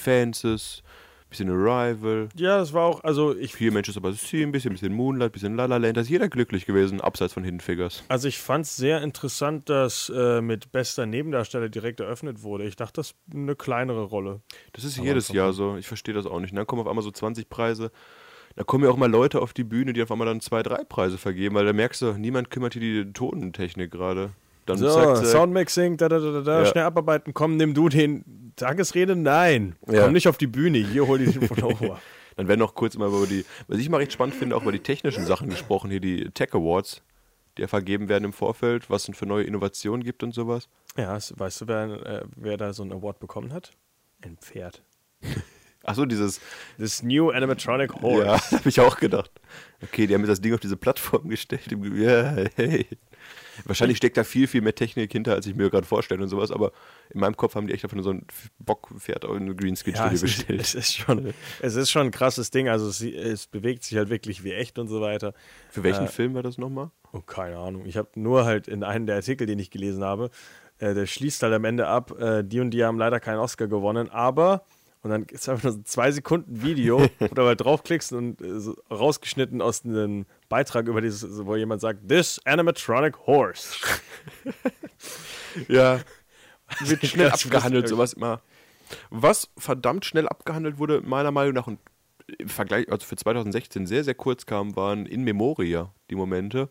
bisschen Arrival, Ja, das war auch, also ich, viel Manchester by the Sea, ein bisschen, bisschen Moonlight, ein bisschen La La Land. Da ist jeder glücklich gewesen, abseits von Hidden Figures. also ich fand es sehr interessant, dass äh, mit bester Nebendarsteller direkt eröffnet wurde. Ich dachte, das ist eine kleinere Rolle. Das ist Aber jedes Jahr so. Ich verstehe das auch nicht. Und dann kommen auf einmal so 20 Preise. Da kommen ja auch mal Leute auf die Bühne, die auf einmal dann zwei, drei Preise vergeben, weil da merkst du, niemand kümmert hier die Tonentechnik gerade. Dann So, zack. Soundmixing, da, da, da, da, da, Ja. schnell abarbeiten. Komm, nimm du den Tagesrede. Nein, Ja. komm nicht auf die Bühne. Hier hol die von Ober. Dann werden noch kurz mal über die, was ich mal recht spannend finde, auch über die technischen Sachen gesprochen, hier die Tech Awards, die ja vergeben werden im Vorfeld, was es für neue Innovationen gibt und sowas. Ja, weißt du, wer, äh, wer da so einen Award bekommen hat? Ein Pferd. Achso, dieses, This new animatronic horse. ja, habe ich auch gedacht. Okay, die haben jetzt das Ding auf diese Plattform gestellt. Ja, hey. Wahrscheinlich steckt da viel, viel mehr Technik hinter, als ich mir gerade vorstelle und sowas, aber in meinem Kopf haben die echt einfach nur so ein Bockpferd in eine Ja, Greenscreen-Studio es, ist, gestellt. es, ist schon, es ist schon ein krasses Ding. Also es, es bewegt sich halt wirklich wie echt und so weiter. Für welchen Äh, Film war das nochmal? Oh, keine Ahnung. Ich habe nur halt in einem der Artikel, den ich gelesen habe, äh, der schließt halt am Ende ab, äh, die und die haben leider keinen Oscar gewonnen, aber, und dann ist einfach nur so ein zwei Sekunden Video, wo du halt draufklickst und äh, so rausgeschnitten aus einem Beitrag über dieses, wo jemand sagt, This animatronic horse. Ja. Wird schnell abgehandelt, sowas immer. Was verdammt schnell abgehandelt wurde, meiner Meinung nach, und im Vergleich, also für 2016 sehr, sehr kurz kam, waren in Memoria die Momente,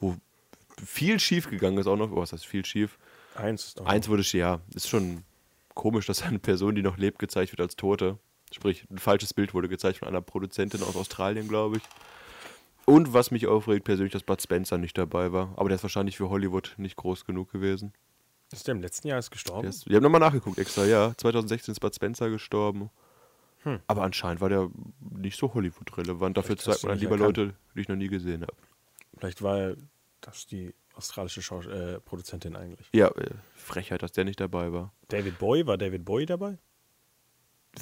wo viel schief gegangen ist auch noch. Oh, was heißt viel schief? Eins ist doch Eins wurde, ja, ist schon komisch, dass eine Person, die noch lebt, gezeigt wird als Tote. Sprich, ein falsches Bild wurde gezeigt von einer Produzentin aus Australien, glaube ich. Und was mich aufregt persönlich, dass Bud Spencer nicht dabei war. Aber der ist wahrscheinlich für Hollywood nicht groß genug gewesen. Ist der im letzten Jahr ist gestorben? Ist, wir haben nochmal nachgeguckt extra, ja. 2016 ist Bud Spencer gestorben. Hm. Aber anscheinend war der nicht so Hollywood-relevant. Dafür zeigt man dann lieber erkannt. Leute, die ich noch nie gesehen habe. Vielleicht war das die australische Schaus äh, Produzentin eigentlich. Ja, äh, Frechheit, dass der nicht dabei war. David Bowie, war David Bowie dabei?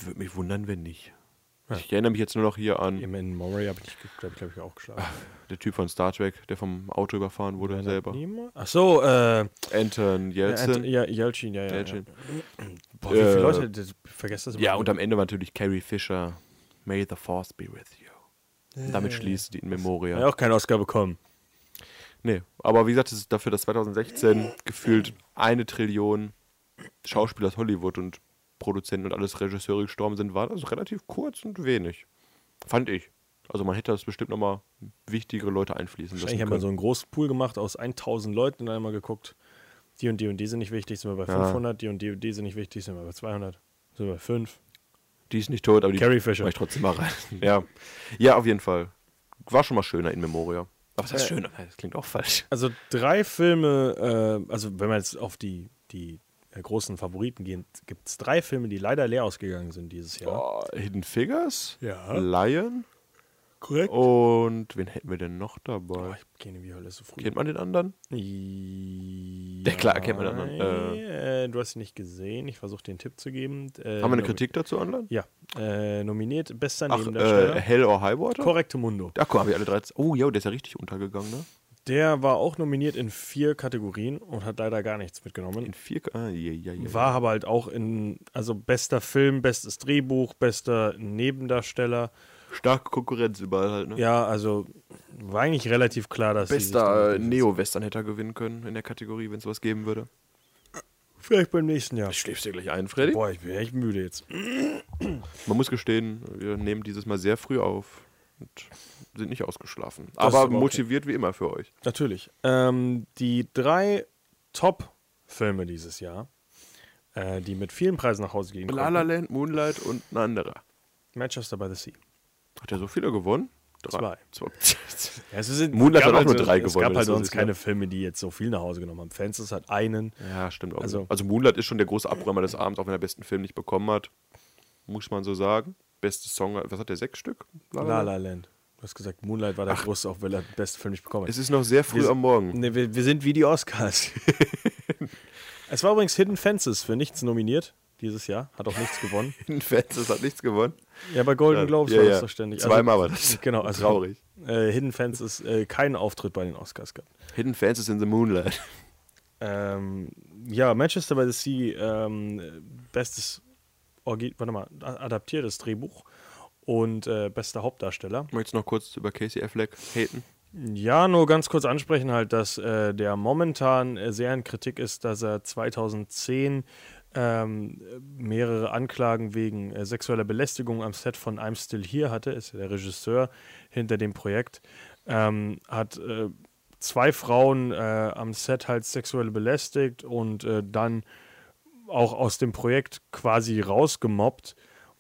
Würde mich wundern, wenn nicht. Ja. Ich erinnere mich jetzt nur noch hier an Im In Memory habe ich, glaube glaub ich, auch geschlafen. der Typ von Star Trek, der vom Auto überfahren wurde selber. Niemand? Ach so, äh, Anton Yeltsin. ja, Yelchin, ja, ja. Yeltsin. ja. Boah, wie viele Äh, Leute, das, vergesst das immer. Ja, und am Ende war natürlich Carrie Fisher. May the Force be with you. Damit schließt die In Memoria. Ja, auch keinen Oscar bekommen. Nee, aber wie gesagt, es ist dafür, dass 2016 gefühlt eine Trillion Schauspieler aus Hollywood und Produzenten und alles Regisseure gestorben sind, war das relativ kurz und wenig. Fand ich. Also man hätte das bestimmt nochmal wichtigere Leute einfließen lassen Wahrscheinlich haben wir können. so einen großen Pool gemacht aus 1000 Leuten und einmal geguckt, die und die und die sind nicht wichtig, sind wir bei Ja. 500, die und die und die sind nicht wichtig, sind wir bei 200, sind wir bei 5. Die ist nicht tot, aber die Carrie Fisher. ich trotzdem mal rein. ja. ja, auf jeden Fall. War schon mal schöner in Memoria. Aber was heißt Äh, schöner? Das klingt auch falsch. Also drei Filme, äh, also wenn man jetzt auf die, die äh, großen Favoriten geht, gibt es drei Filme, die leider leer ausgegangen sind dieses Jahr. Oh, Hidden Figures, Ja. Lion Korrekt. und wen hätten wir denn noch dabei? Boah, ich kenne wie Hölle so früh. Kennt man den anderen? Ja, klar, kennt man den anderen. Äh, du hast ihn nicht gesehen. Ich versuche den Tipp zu geben. Äh, Haben wir eine Kritik dazu online? Ja. Äh, nominiert bester Ach, Nebendarsteller. äh, Hell or High Water? Korrekte Mundo. Da haben wir alle 13. Oh, ja, der ist ja richtig untergegangen, ne? Der war auch nominiert in vier Kategorien und hat leider gar nichts mitgenommen. In vier. Ah, ja, ja, ja. War aber halt auch in, also bester Film, bestes Drehbuch, bester Nebendarsteller. Starke Konkurrenz überall halt, ne? Ja, also war eigentlich relativ klar, dass Bester. Neo-Western hätte er gewinnen können in der Kategorie, wenn es was geben würde. Vielleicht beim nächsten Jahr. Schläfst du gleich ein, Freddy? Boah, ich bin echt müde jetzt. Man muss gestehen, wir nehmen dieses Mal sehr früh auf und sind nicht ausgeschlafen. aber aber okay. motiviert wie immer für euch. Natürlich. Ähm, die drei Top-Filme dieses Jahr, äh, die mit vielen Preisen nach Hause gehen La La Land, Moonlight und ein anderer. Manchester by the Sea. Hat er so viele gewonnen? Zwei. Zwei. Ja, es sind, Moonlight es gab hat auch nur halt- drei Es gewonnen, gab wenn halt sonst ist, keine. Filme, die jetzt so viel nach Hause genommen haben. Fences hat einen. Ja, stimmt auch. Also- Also, Moonlight ist schon der große Abräumer des Abends, auch wenn er besten Film nicht bekommen hat. Muss man so sagen. Bestes Song, was hat der? Sechs Stück? La La Land. Du hast gesagt, Moonlight war der große, auch weil er den besten Film nicht bekommen hat. Es ist noch sehr früh Wir- am Morgen. Nee, wir, wir sind wie die Oscars. es war übrigens Hidden Fences für nichts nominiert dieses Jahr, hat auch nichts gewonnen. Fans, das hat nichts gewonnen. Ja, bei Golden Globes ja, war ja. das doch ständig. Zweimal war das. Genau, also Traurig. Äh, Hidden Fences äh, keinen Auftritt bei den Oscars gehabt. Hidden Fences in the Moonlight. Ähm, ja, Manchester by the Sea, ähm, bestes, Orgi warte mal, adaptiertes Drehbuch und äh, bester Hauptdarsteller. Möchtest du noch kurz über Casey Affleck haten? Ja, nur ganz kurz ansprechen halt, dass äh, der momentan äh, sehr in Kritik ist, dass er 2010 ähm, mehrere Anklagen wegen äh, sexueller Belästigung am Set von I'm Still Here hatte, ist der Regisseur hinter dem Projekt, ähm, hat äh, zwei Frauen äh, am Set halt sexuell belästigt und äh, dann auch aus dem Projekt quasi rausgemobbt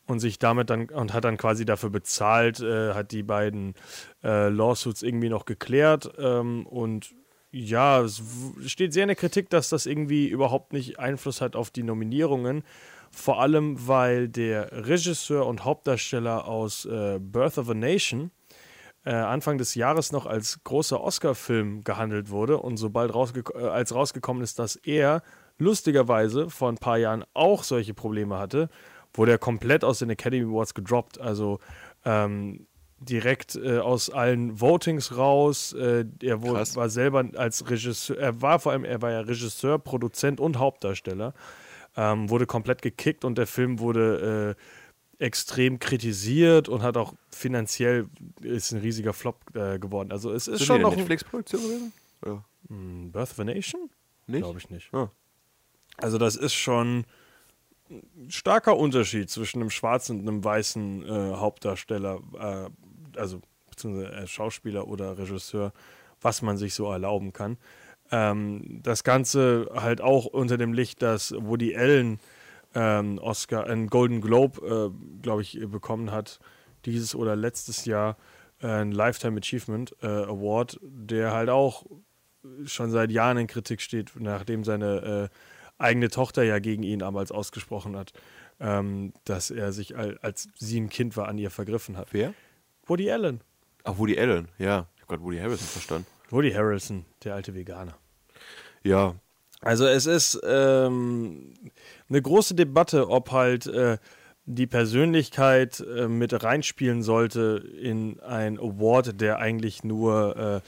und sich damit dann und hat dann quasi dafür bezahlt, äh, hat die beiden äh, Lawsuits irgendwie noch geklärt ähm, und ja, es steht sehr in der Kritik, dass das irgendwie überhaupt nicht Einfluss hat auf die Nominierungen. Vor allem, weil der Regisseur und Hauptdarsteller aus äh, Birth of a Nation äh, Anfang des Jahres noch als großer Oscar-Film gehandelt wurde und sobald rausge äh, als rausgekommen ist, dass er lustigerweise vor ein paar Jahren auch solche Probleme hatte, wurde er komplett aus den Academy Awards gedroppt. Also ähm, direkt äh, aus allen Votings raus. Äh, er wurde, war selber als Regisseur, er war vor allem, er war ja Regisseur, Produzent und Hauptdarsteller. Ähm, wurde komplett gekickt und der Film wurde äh, extrem kritisiert und hat auch finanziell ist ein riesiger Flop äh, geworden. Also es ist Ist schon schon noch Netflix-Produktion gewesen? Ja. Hm, Birth of a Nation? Nicht? Glaube ich nicht. Ah. Also das ist schon ein starker Unterschied zwischen einem schwarzen und einem weißen äh, Hauptdarsteller, äh, also beziehungsweise äh, Schauspieler oder Regisseur, was man sich so erlauben kann. Ähm, das Ganze halt auch unter dem Licht, dass Woody Allen ähm, Oscar, einen Golden Globe, äh, glaube ich, bekommen hat, dieses oder letztes Jahr, äh, ein Lifetime Achievement äh, Award, der halt auch schon seit Jahren in Kritik steht, nachdem seine äh, eigene Tochter ja gegen ihn damals ausgesprochen hat, ähm, dass er sich, al- als sie ein Kind war, an ihr vergriffen hat. Wer? Woody Allen. Ach, Woody Allen. Ja, ich habe gerade Woody Harrison verstanden. Woody Harrelson, der alte Veganer. Ja, Also es ist ähm, eine große Debatte, ob halt äh, die Persönlichkeit äh, mit reinspielen sollte in ein Award, der eigentlich nur äh,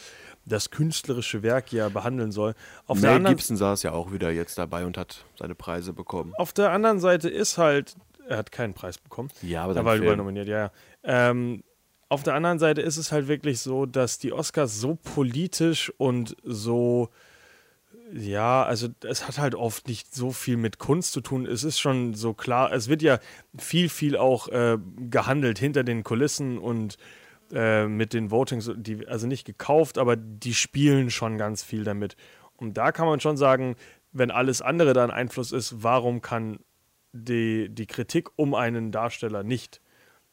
das künstlerische Werk ja behandeln soll. Auf der Mel anderen Gibson saß ja auch wieder jetzt dabei und hat seine Preise bekommen. Auf der anderen Seite ist halt, er hat keinen Preis bekommen. Ja, aber er war Film. übernominiert, ja. ja. Ähm, auf der anderen Seite ist es halt wirklich so, dass die Oscars so politisch und so, ja, also es hat halt oft nicht so viel mit Kunst zu tun. Es ist schon so klar, es wird ja viel, viel auch äh, gehandelt hinter den Kulissen und äh, mit den Votings, die, also nicht gekauft, aber die spielen schon ganz viel damit. Und da kann man schon sagen, wenn alles andere da ein Einfluss ist, warum kann die, die Kritik um einen Darsteller nicht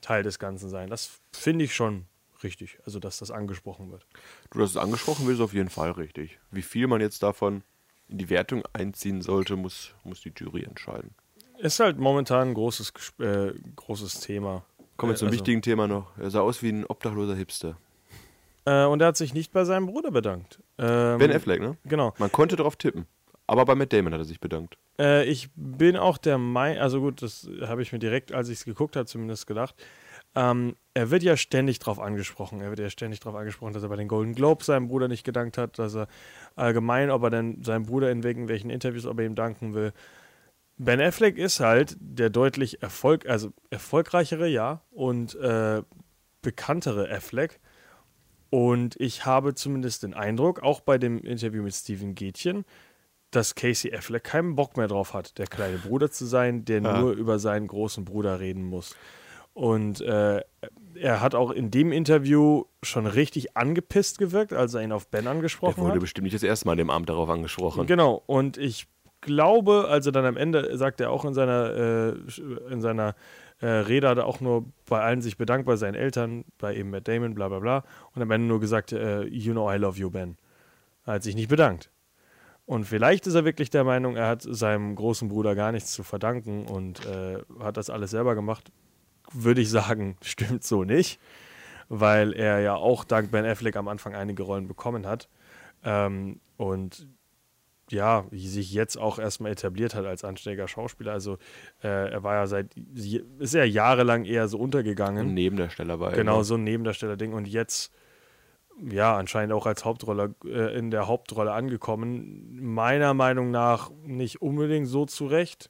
Teil des Ganzen sein? Das finde ich schon richtig, also dass das angesprochen wird. Du hast es angesprochen, wird es auf jeden Fall richtig. Wie viel man jetzt davon in die Wertung einziehen sollte, muss, muss die Jury entscheiden. Ist halt momentan ein großes, äh, großes Thema. Kommen wir zum also, wichtigen Thema noch. Er sah aus wie ein obdachloser Hipster. Äh, und er hat sich nicht bei seinem Bruder bedankt. Ähm, Ben Affleck, ne? Genau. Man konnte darauf tippen. Aber bei Matt Damon hat er sich bedankt. Äh, ich bin auch der Meinung, also gut, das habe ich mir direkt, als ich es geguckt habe, zumindest gedacht. Ähm, er wird ja ständig darauf angesprochen. Er wird ja ständig darauf angesprochen, dass er bei den Golden Globes seinem Bruder nicht gedankt hat, dass er allgemein, ob er denn seinem Bruder in irgendwelchen Interviews, ob er ihm danken will. Ben Affleck ist halt der deutlich Erfolg, also erfolgreichere, ja, und äh, bekanntere Affleck. Und ich habe zumindest den Eindruck, auch bei dem Interview mit Steven Gätchen, dass Casey Affleck keinen Bock mehr drauf hat, der kleine Bruder zu sein, der Ja. nur über seinen großen Bruder reden muss. Und äh, er hat auch in dem Interview schon richtig angepisst gewirkt, als er ihn auf Ben angesprochen wurde hat. bestimmt nicht das erste Mal an dem Abend darauf angesprochen. Genau, und ich glaube, also dann am Ende sagt er auch in seiner, äh, in seiner äh, Rede, hat er auch nur bei allen sich bedankt, bei seinen Eltern, bei eben Matt Damon, bla bla bla. Und am Ende nur gesagt, äh, you know I love you, Ben. Er hat sich nicht bedankt. Und vielleicht ist er wirklich der Meinung, er hat seinem großen Bruder gar nichts zu verdanken und äh, hat das alles selber gemacht. Würde ich sagen, stimmt so nicht. weil er ja auch dank Ben Affleck am Anfang einige Rollen bekommen hat. Ähm, und ja, sich jetzt auch erstmal etabliert hat als anständiger Schauspieler. Also äh, er war ja seit, ist ja jahrelang eher so untergegangen. Ein Nebendarsteller war er, Genau, ne? so ein Nebendarsteller-Ding. Und jetzt, ja, anscheinend auch als Hauptrolle, äh, in der Hauptrolle angekommen. Meiner Meinung nach nicht unbedingt so zurecht.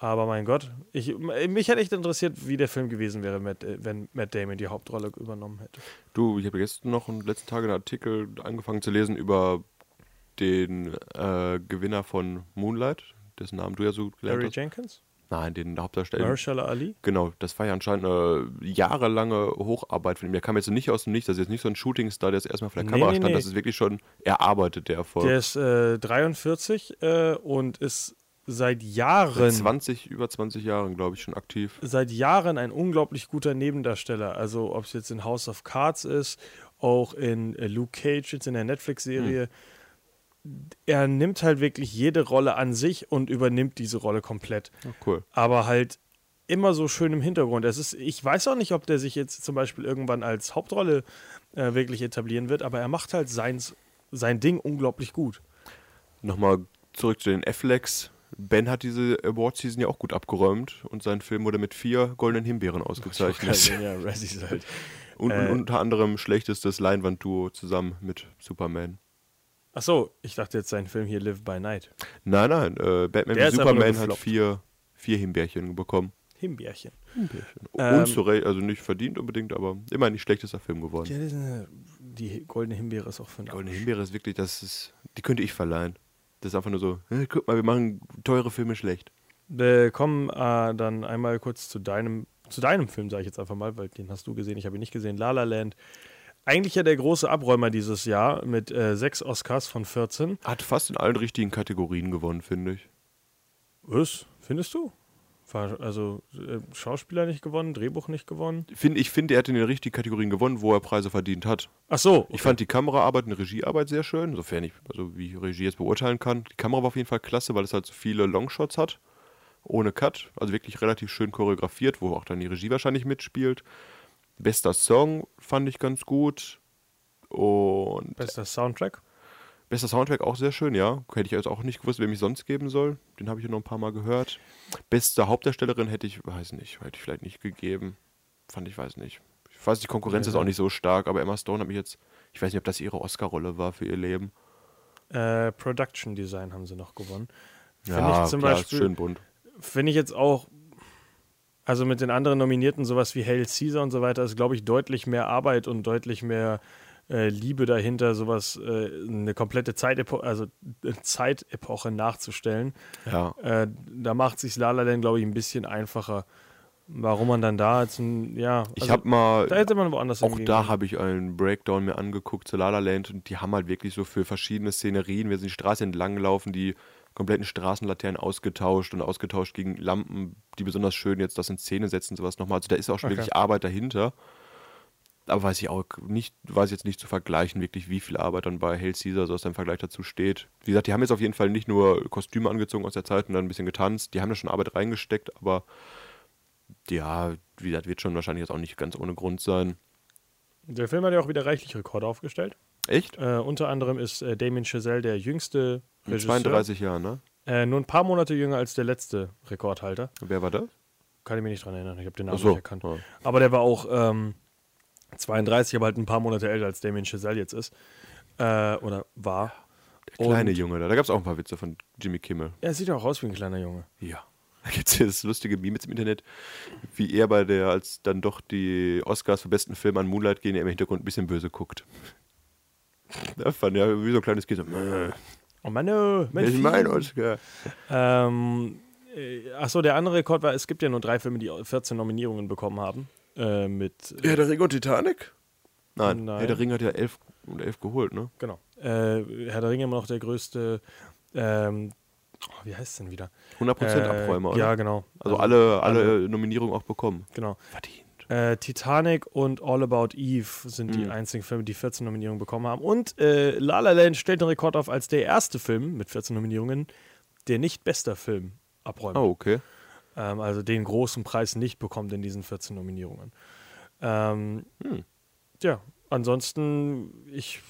Aber mein Gott, ich, mich hätte echt interessiert, wie der Film gewesen wäre, Matt, äh, wenn Matt Damon die Hauptrolle übernommen hätte. Du, ich habe gestern noch den letzten Tagen einen Artikel angefangen zu lesen über den äh, Gewinner von Moonlight, dessen Namen du ja so gelernt Barry hast. Jenkins? Nein, den Hauptdarsteller. Mahershala Ali? Genau, das war ja anscheinend eine jahrelange Hocharbeit von ihm. Der kam jetzt nicht aus dem Nichts, das ist jetzt nicht so ein Shootingstar, der jetzt erstmal vor der Nee, Kamera nee, stand. nee. Das ist wirklich schon erarbeitet, der Erfolg. Der ist äh, 43 äh, und ist seit Jahren, Seit 20, über 20 Jahren, glaube ich, schon aktiv. seit Jahren ein unglaublich guter Nebendarsteller. Also ob es jetzt in House of Cards ist, auch in äh, Luke Cage, jetzt in der Netflix-Serie. Er nimmt halt wirklich jede Rolle an sich und übernimmt diese Rolle komplett. Ja, cool. Aber halt immer so schön im Hintergrund. Es ist, ich weiß auch nicht, ob der sich jetzt zum Beispiel irgendwann als Hauptrolle äh, wirklich etablieren wird, aber er macht halt seins, sein Ding unglaublich gut. Nochmal zurück zu den Afflecks. Ben hat diese Award-Season ja auch gut abgeräumt und sein Film wurde mit vier goldenen Himbeeren ausgezeichnet. ja, Razzies halt. Und, Äh, und unter anderem schlechtestes Leinwandduo zusammen mit Superman. Achso, ich dachte jetzt sein Film hier Live by Night. Nein, nein, äh, Batman Der wie Superman hat vier, vier Himbeerchen bekommen. Himbeerchen. Ähm, Unzurecht, also nicht verdient unbedingt, aber immerhin nicht schlechtester Film geworden. Ja, eine, die goldene Himbeere ist auch für einen Goldene. Himbeere ist wirklich, das ist, die könnte ich verleihen. Das ist einfach nur so, hey, guck mal, wir machen teure Filme schlecht. Wir kommen äh, dann einmal kurz zu deinem, zu deinem Film, sage ich jetzt einfach mal, weil den hast du gesehen, ich habe ihn nicht gesehen, La La Land. Eigentlich ja der große Abräumer dieses Jahr mit äh, sechs Oscars von 14. Hat fast in allen richtigen Kategorien gewonnen, finde ich. Was? Findest du? Also äh, Schauspieler nicht gewonnen, Drehbuch nicht gewonnen. Find, ich finde, er hat in den richtigen Kategorien gewonnen, wo er Preise verdient hat. Ach so, Ich fand die Kameraarbeit und die Regiearbeit sehr schön, sofern ich, also wie Regie jetzt beurteilen kann. Die Kamera war auf jeden Fall klasse, weil es halt so viele Longshots hat, ohne Cut, also wirklich relativ schön choreografiert, wo auch dann die Regie wahrscheinlich mitspielt. Bester Song fand ich ganz gut und bester Soundtrack. bester Soundtrack auch sehr schön, ja. Hätte ich jetzt auch nicht gewusst, wer mich sonst geben soll. Den habe ich ja noch ein paar Mal gehört. Beste Hauptdarstellerin hätte ich, weiß nicht, hätte ich vielleicht nicht gegeben. Fand ich, weiß nicht. Ich weiß, die Konkurrenz ist auch nicht so stark, aber Emma Stone hat mich jetzt, ich weiß nicht, ob das ihre Oscar-Rolle war für ihr Leben. Äh, Production Design haben sie noch gewonnen. Finde ja, ich zum klar, Beispiel, schön bunt. finde ich jetzt auch, also mit den anderen Nominierten, sowas wie Hail Caesar und so weiter, ist, glaube ich, deutlich mehr Arbeit und deutlich mehr äh, Liebe dahinter, sowas, äh, eine komplette Zeitepo also eine Zeitepoche nachzustellen. Ja. Äh, da macht sich La La Land, glaube ich, ein bisschen einfacher. Warum man dann da jetzt ein, ja. Ich also, habe mal, Da hätte man woanders auch da habe ich einen Breakdown mir angeguckt zu La La Land und die haben halt wirklich so für verschiedene Szenerien, wir sind die Straße entlang gelaufen, die kompletten Straßenlaternen ausgetauscht und ausgetauscht gegen Lampen, die besonders schön jetzt das in Szene setzen, sowas nochmal. Also da ist auch schon Okay. wirklich Arbeit dahinter. Aber weiß ich auch nicht, weiß jetzt nicht zu vergleichen, wirklich, wie viel Arbeit dann bei Hail Caesar so aus dem Vergleich dazu steht. Wie gesagt, die haben jetzt auf jeden Fall nicht nur Kostüme angezogen aus der Zeit und dann ein bisschen getanzt, die haben da schon Arbeit reingesteckt, aber ja, wie gesagt, wird schon wahrscheinlich jetzt auch nicht ganz ohne Grund sein. Der Film hat ja auch wieder reichlich Rekorde aufgestellt. Echt? Äh, unter anderem ist äh, Damien Chazelle der jüngste Mit Regisseur. 32 Jahren, ne? Äh, nur ein paar Monate jünger als der letzte Rekordhalter. Wer war das? Kann ich mich nicht dran erinnern. Ich habe den Namen so. nicht erkannt. Ja. Aber der war auch ähm, 32, aber halt ein paar Monate älter als Damien Chazelle jetzt ist. Äh, oder war. Der kleine Und- Junge da. Da gab es auch ein paar Witze von Jimmy Kimmel. Er sieht ja auch aus wie ein kleiner Junge. Ja. Da gibt es das lustige Meme jetzt im Internet, wie er bei der, als dann doch die Oscars für besten Film an Moonlight gehen, er im Hintergrund ein bisschen böse guckt. Da fand ja wie so ein kleines Kind so, "Mäh, Oh Mann, oh, das ist mein Oscar. Ähm, äh, achso, der andere Rekord war, es gibt ja nur drei Filme, die 14 Nominierungen bekommen haben. Äh, mit, Herr der Ring und Titanic? Nein, Nein. Herr der Ring hat ja elf, elf geholt, ne? genau. Äh, Herr der Ringe immer noch der größte, ähm, oh, wie heißt es denn wieder? 100% Äh, Abräumer, oder? Ja, genau. Also alle, alle Nominierungen auch bekommen. Genau. Verdient. Äh, Titanic und All About Eve sind die Mhm. einzigen Filme, die 14 Nominierungen bekommen haben. Und äh, La La Land stellt den Rekord auf als der erste Film mit 14 Nominierungen, der nicht bester Film abräumt. Oh, okay. Ähm, also den großen Preis nicht bekommt in diesen 14 Nominierungen. Ähm, Hm. ja, ansonsten, ich.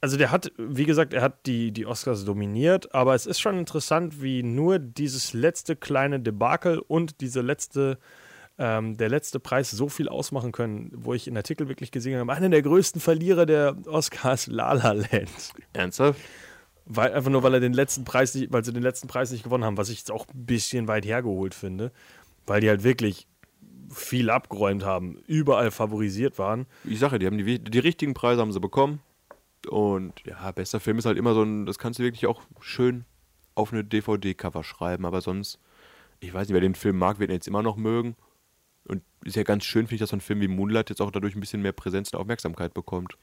Also der hat, wie gesagt, er hat die, die Oscars dominiert, aber es ist schon interessant, wie nur dieses letzte kleine Debakel und diese letzte, ähm, der letzte Preis so viel ausmachen können, wo ich in Artikel wirklich gesehen habe, einer der größten Verlierer der Oscars, La La Land. Ernsthaft? Weil, einfach nur, weil er den letzten Preis nicht, weil sie den letzten Preis nicht gewonnen haben, was ich jetzt auch ein bisschen weit hergeholt finde. Weil die halt wirklich viel abgeräumt haben, überall favorisiert waren. Ich sage die haben die, die richtigen Preise haben sie bekommen. Und ja, bester Film ist halt immer so ein, das kannst du wirklich auch schön auf eine DVD-Cover schreiben, aber sonst, ich weiß nicht, wer den Film mag, wird ihn jetzt immer noch mögen. Ist ja ganz schön, finde ich, dass so ein Film wie Moonlight jetzt auch dadurch ein bisschen mehr Präsenz und Aufmerksamkeit bekommt.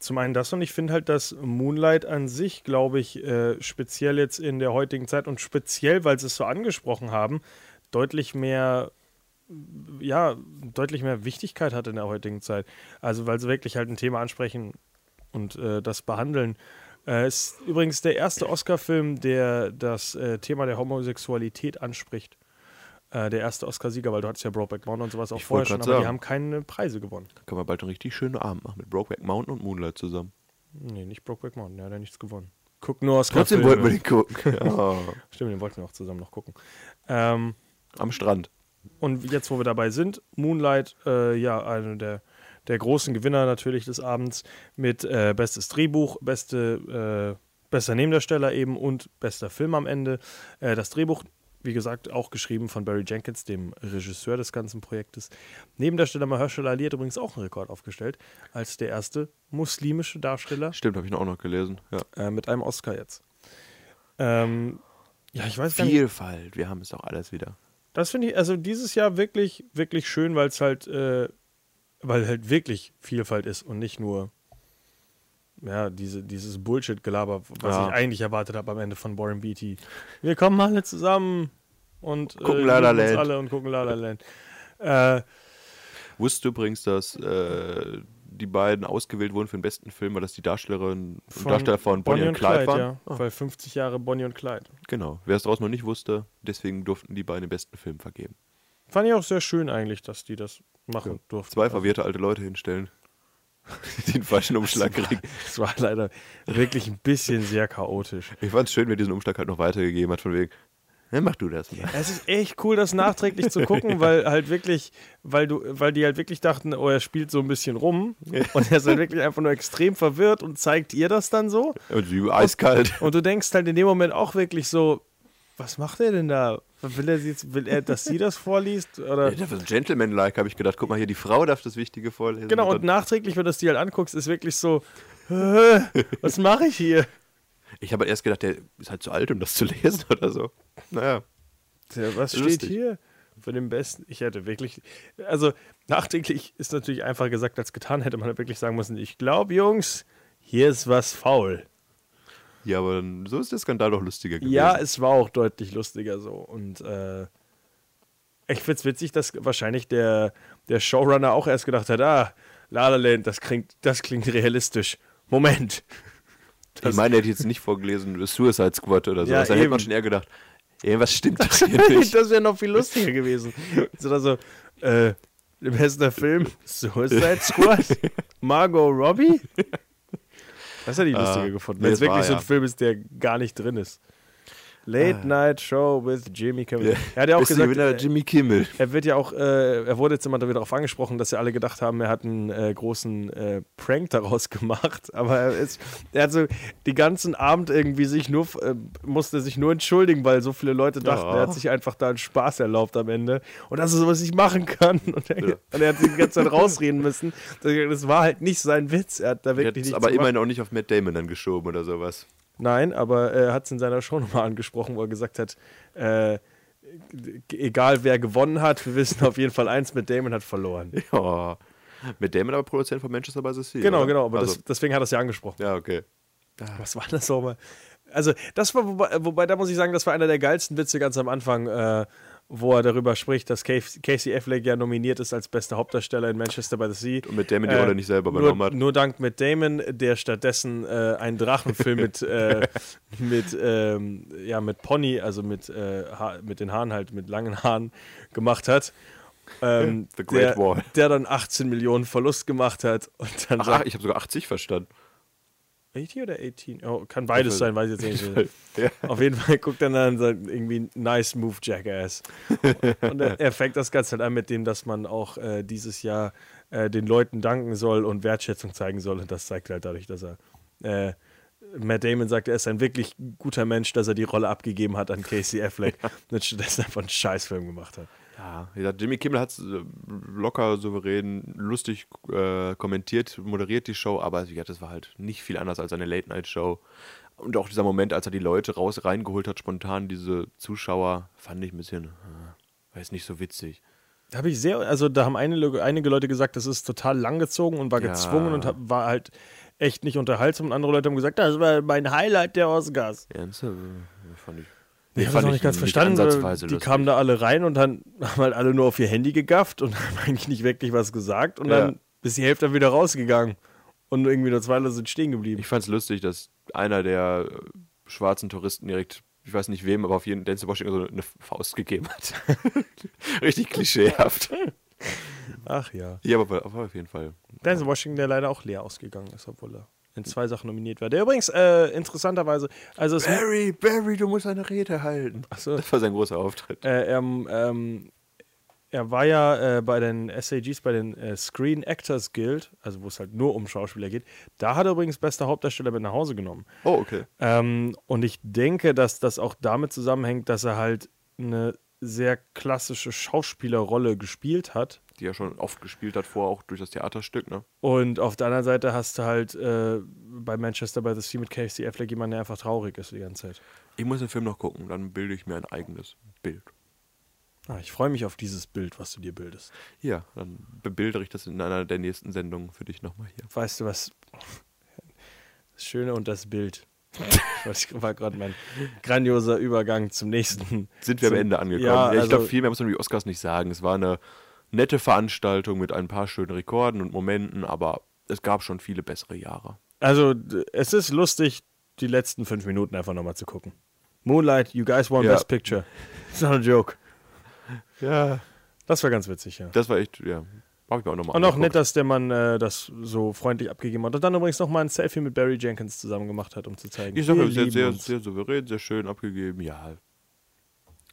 Zum einen das und ich finde halt, dass Moonlight an sich, glaube ich, äh, speziell jetzt in der heutigen Zeit und speziell, weil sie es so angesprochen haben, deutlich mehr, ja, deutlich mehr Wichtigkeit hat in der heutigen Zeit. Also weil sie wirklich halt ein Thema ansprechen und äh, das behandeln. Äh, ist übrigens der erste Oscar-Film, der das äh, Thema der Homosexualität anspricht. Äh, der erste Oscar-Sieger, weil du hattest ja Brokeback Mountain und sowas auch Ich vorher schon, aber die sagen. haben keine Preise gewonnen. Da können wir bald einen richtig schönen Abend machen mit Brokeback Mountain und Moonlight zusammen. Nee, nicht Brokeback Mountain, der hat ja nichts gewonnen. Guck nur Oscar. Trotzdem wollten wir den gucken. Ja. Stimmt, den wollten wir auch zusammen noch gucken. Ähm, Am Strand. und jetzt, wo wir dabei sind, Moonlight, äh, ja, einer der, der großen Gewinner natürlich des Abends mit äh, bestes Drehbuch, beste, äh, bester Nebendarsteller eben und bester Film am Ende. Äh, das Drehbuch, wie gesagt, auch geschrieben von Barry Jenkins, dem Regisseur des ganzen Projektes. Nebendarsteller Mahershala Ali hat übrigens auch einen Rekord aufgestellt, als der erste muslimische Darsteller Stimmt, habe ich auch noch gelesen. Ja. äh, mit einem Oscar jetzt. Ähm, ja, ich weiß gar nicht. Vielfalt, wir haben es auch alles wieder. Das finde ich, also dieses Jahr wirklich, wirklich schön, weil es halt, äh, weil halt wirklich Vielfalt ist und nicht nur, ja, diese, dieses Bullshit-Gelaber, was Ja. ich eigentlich erwartet habe am Ende von Warren Beatty. Wir kommen alle zusammen und Gucken äh, La La Land. alle und gucken La La Land. Äh, Wusstest du übrigens, dass äh, die beiden ausgewählt wurden für den besten Film, weil das die Darstellerin und Darsteller von Bonnie, und Clyde, waren? ja, Ah, weil 50 Jahre Bonnie und Clyde. genau. Wer es draußen noch nicht wusste, deswegen durften die beiden den besten Film vergeben. Fand ich auch sehr schön eigentlich, dass die das machen durften. Zwei verwirrte alte Leute hinstellen, den falschen Umschlag kriegen. Es war leider wirklich ein bisschen sehr chaotisch. Ich fand es schön, wer diesen Umschlag halt noch weitergegeben hat, von wegen, ja, mach du das mal. Es ist echt cool, das nachträglich zu gucken, weil halt wirklich, weil du, weil die halt wirklich dachten, oh, er spielt so ein bisschen rum und er ist halt wirklich einfach nur extrem verwirrt und zeigt ihr das dann so. Und sie eiskalt. Und du denkst halt in dem Moment auch wirklich so, was macht er denn da? Will er, jetzt, will er dass sie das vorliest? Oder? Ja, das war Gentleman-like, habe ich gedacht. Guck mal hier, die Frau darf das Wichtige vorlesen. Genau, und dann, nachträglich, wenn du das dir halt anguckst, ist wirklich so, was mache ich hier? ich habe erst gedacht, der ist halt zu alt, um das zu lesen oder so. Naja. Ja, was steht Lustig. hier? Für den besten. Ich hätte wirklich. Also, nachträglich ist natürlich einfacher gesagt als getan, hätte man halt wirklich sagen müssen: Ich glaube, Jungs, hier ist was faul. Ja, aber dann, so ist der Skandal doch lustiger gewesen. Ja, es war auch deutlich lustiger so. Und äh, ich finde es witzig, dass wahrscheinlich der, der Showrunner auch erst gedacht hat: Ah, La La Land, das klingt, das klingt realistisch. Moment. ich meine, er hätte jetzt nicht vorgelesen, das Suicide Squad oder so. Ja, da hätte man schon eher gedacht, irgendwas stimmt das hier nicht. das wäre noch viel lustiger gewesen. So, also, äh, bester Film, Suicide Squad, Margot Robbie. Das hätte ich lustiger gefunden, nee, wenn es das war, wirklich so ein ja. Film ist, der gar nicht drin ist. Late Night Show with Jimmy Kimmel. Ja. Er hat ja auch Beste gesagt, äh, Jimmy Kimmel. er wird ja auch, äh, er wurde jetzt immer wieder darauf angesprochen, dass ja alle gedacht haben, er hat einen äh, großen äh, Prank daraus gemacht. Aber er ist, er hat so den ganzen Abend irgendwie sich nur, äh, musste sich nur entschuldigen, weil so viele Leute dachten, Ja. er hat sich einfach da einen Spaß erlaubt am Ende. Und dass er sowas nicht machen kann. Und er, Ja. und er hat sich die ganze Zeit rausreden müssen. Das war halt nicht sein Witz. Er hat da wirklich nichts aber immerhin auch nicht auf Matt Damon dann geschoben oder sowas. Nein, aber er hat es in seiner Show nochmal angesprochen, wo er gesagt hat, äh, egal wer gewonnen hat, wir wissen auf jeden Fall eins, mit Damon hat verloren. Ja. Matt Damon aber Produzent von Manchester by the Sea. Genau, oder? genau, aber also, das, deswegen hat er es ja angesprochen. Ja, okay. Was war das nochmal? Also, das war, wobei, wobei, da muss ich sagen, das war einer der geilsten Witze ganz am Anfang, äh, wo er darüber spricht, dass Casey Affleck ja nominiert ist als bester Hauptdarsteller in Manchester by the Sea. Und Matt Damon die Äh, Rolle nicht selber übernommen nur, hat. Nur dank Matt Damon, der stattdessen äh, einen Drachenfilm mit, äh, mit, ähm, ja, mit Pony, also mit, äh, mit den Haaren halt, mit langen Haaren gemacht hat. ähm, The Great der, der dann 18 Millionen Verlust gemacht hat und dann Ach, sagt, ich habe sogar 80 verstanden. 80 oder 18? Oh, kann beides sein, weiß ich jetzt nicht. Ja. Auf jeden Fall guckt er dann und sagt irgendwie, nice move, Jackass. Und er, er fängt das Ganze halt an mit dem, dass man auch äh, dieses Jahr äh, den Leuten danken soll und Wertschätzung zeigen soll. Und das zeigt halt dadurch, dass er äh, Matt Damon sagt, er ist ein wirklich guter Mensch, dass er die Rolle abgegeben hat an Casey Affleck und stattdessen einfach einen Scheißfilm gemacht hat. Ja, wie gesagt, Jimmy Kimmel hat es locker, souverän, lustig äh, kommentiert, moderiert die Show, aber gesagt, das war halt nicht viel anders als eine Late-Night-Show. Und auch dieser Moment, als er die Leute raus reingeholt hat, spontan, diese Zuschauer, fand ich ein bisschen, äh, weiß nicht so witzig. Da habe ich sehr, also da haben einige, einige Leute gesagt, das ist total langgezogen und war Ja. gezwungen und hab, war halt echt nicht unterhaltsam. Und andere Leute haben gesagt, das war mein Highlight der Oscars. Ernsthaft? Äh, Fand ich. Ich habe das noch nicht ganz verstanden. die lustig. kamen da alle rein und dann haben halt alle nur auf ihr Handy gegafft und haben eigentlich nicht wirklich was gesagt. Und Ja. dann ist die Hälfte wieder rausgegangen. Und irgendwie nur zwei Leute sind stehen geblieben. Ich fand es lustig, dass einer der äh, schwarzen Touristen direkt, ich weiß nicht wem, aber auf jeden Denzel Washington so eine Faust gegeben hat. Richtig klischeehaft. Ach ja. Ja, aber, aber auf jeden Fall. Denzel Washington, der leider auch leer ausgegangen ist, obwohl er in zwei Sachen nominiert war. Der übrigens äh, interessanterweise, also es Barry, Barry, du musst eine Rede halten. Achso. Das war sein großer Auftritt. Äh, er, ähm, er war ja äh, bei den SAGs, bei den äh, Screen Actors Guild, also wo es halt nur um Schauspieler geht. Da hat er übrigens bester Hauptdarsteller mit nach Hause genommen. Oh, okay. Ähm, und ich denke, dass das auch damit zusammenhängt, dass er halt eine sehr klassische Schauspielerrolle gespielt hat. Die er schon oft gespielt hat, vorher auch durch das Theaterstück, ne? Und auf der anderen Seite hast du halt äh, bei Manchester by the Sea mit Casey Affleck jemanden, der einfach traurig ist die ganze Zeit. Ich muss den Film noch gucken, dann bilde ich mir ein eigenes Bild. Ah, ich freue mich auf dieses Bild, was du dir bildest. Ja, dann bebildere ich das in einer der nächsten Sendungen für dich nochmal hier. Weißt du was? Das Schöne und das Bild. Das war gerade mein grandioser Übergang zum nächsten. Sind wir am zum- Ende angekommen? Ja, ich also, glaube, viel mehr muss man über die Oscars nicht sagen. Es war eine nette Veranstaltung mit ein paar schönen Rekorden und Momenten, aber es gab schon viele bessere Jahre. also es ist lustig, die letzten fünf Minuten einfach nochmal zu gucken. Moonlight, you guys won Ja. Best Picture. It's not a joke. Ja. Das war ganz witzig, ja. Das war echt, ja. Habe ich mir auch nochmal Und auch nett, dass der Mann äh, das so freundlich abgegeben hat. Und dann übrigens nochmal ein Selfie mit Barry Jenkins zusammen gemacht hat, um zu zeigen. Ich sage, wir sehr, sehr, sehr souverän, sehr schön abgegeben. Ja,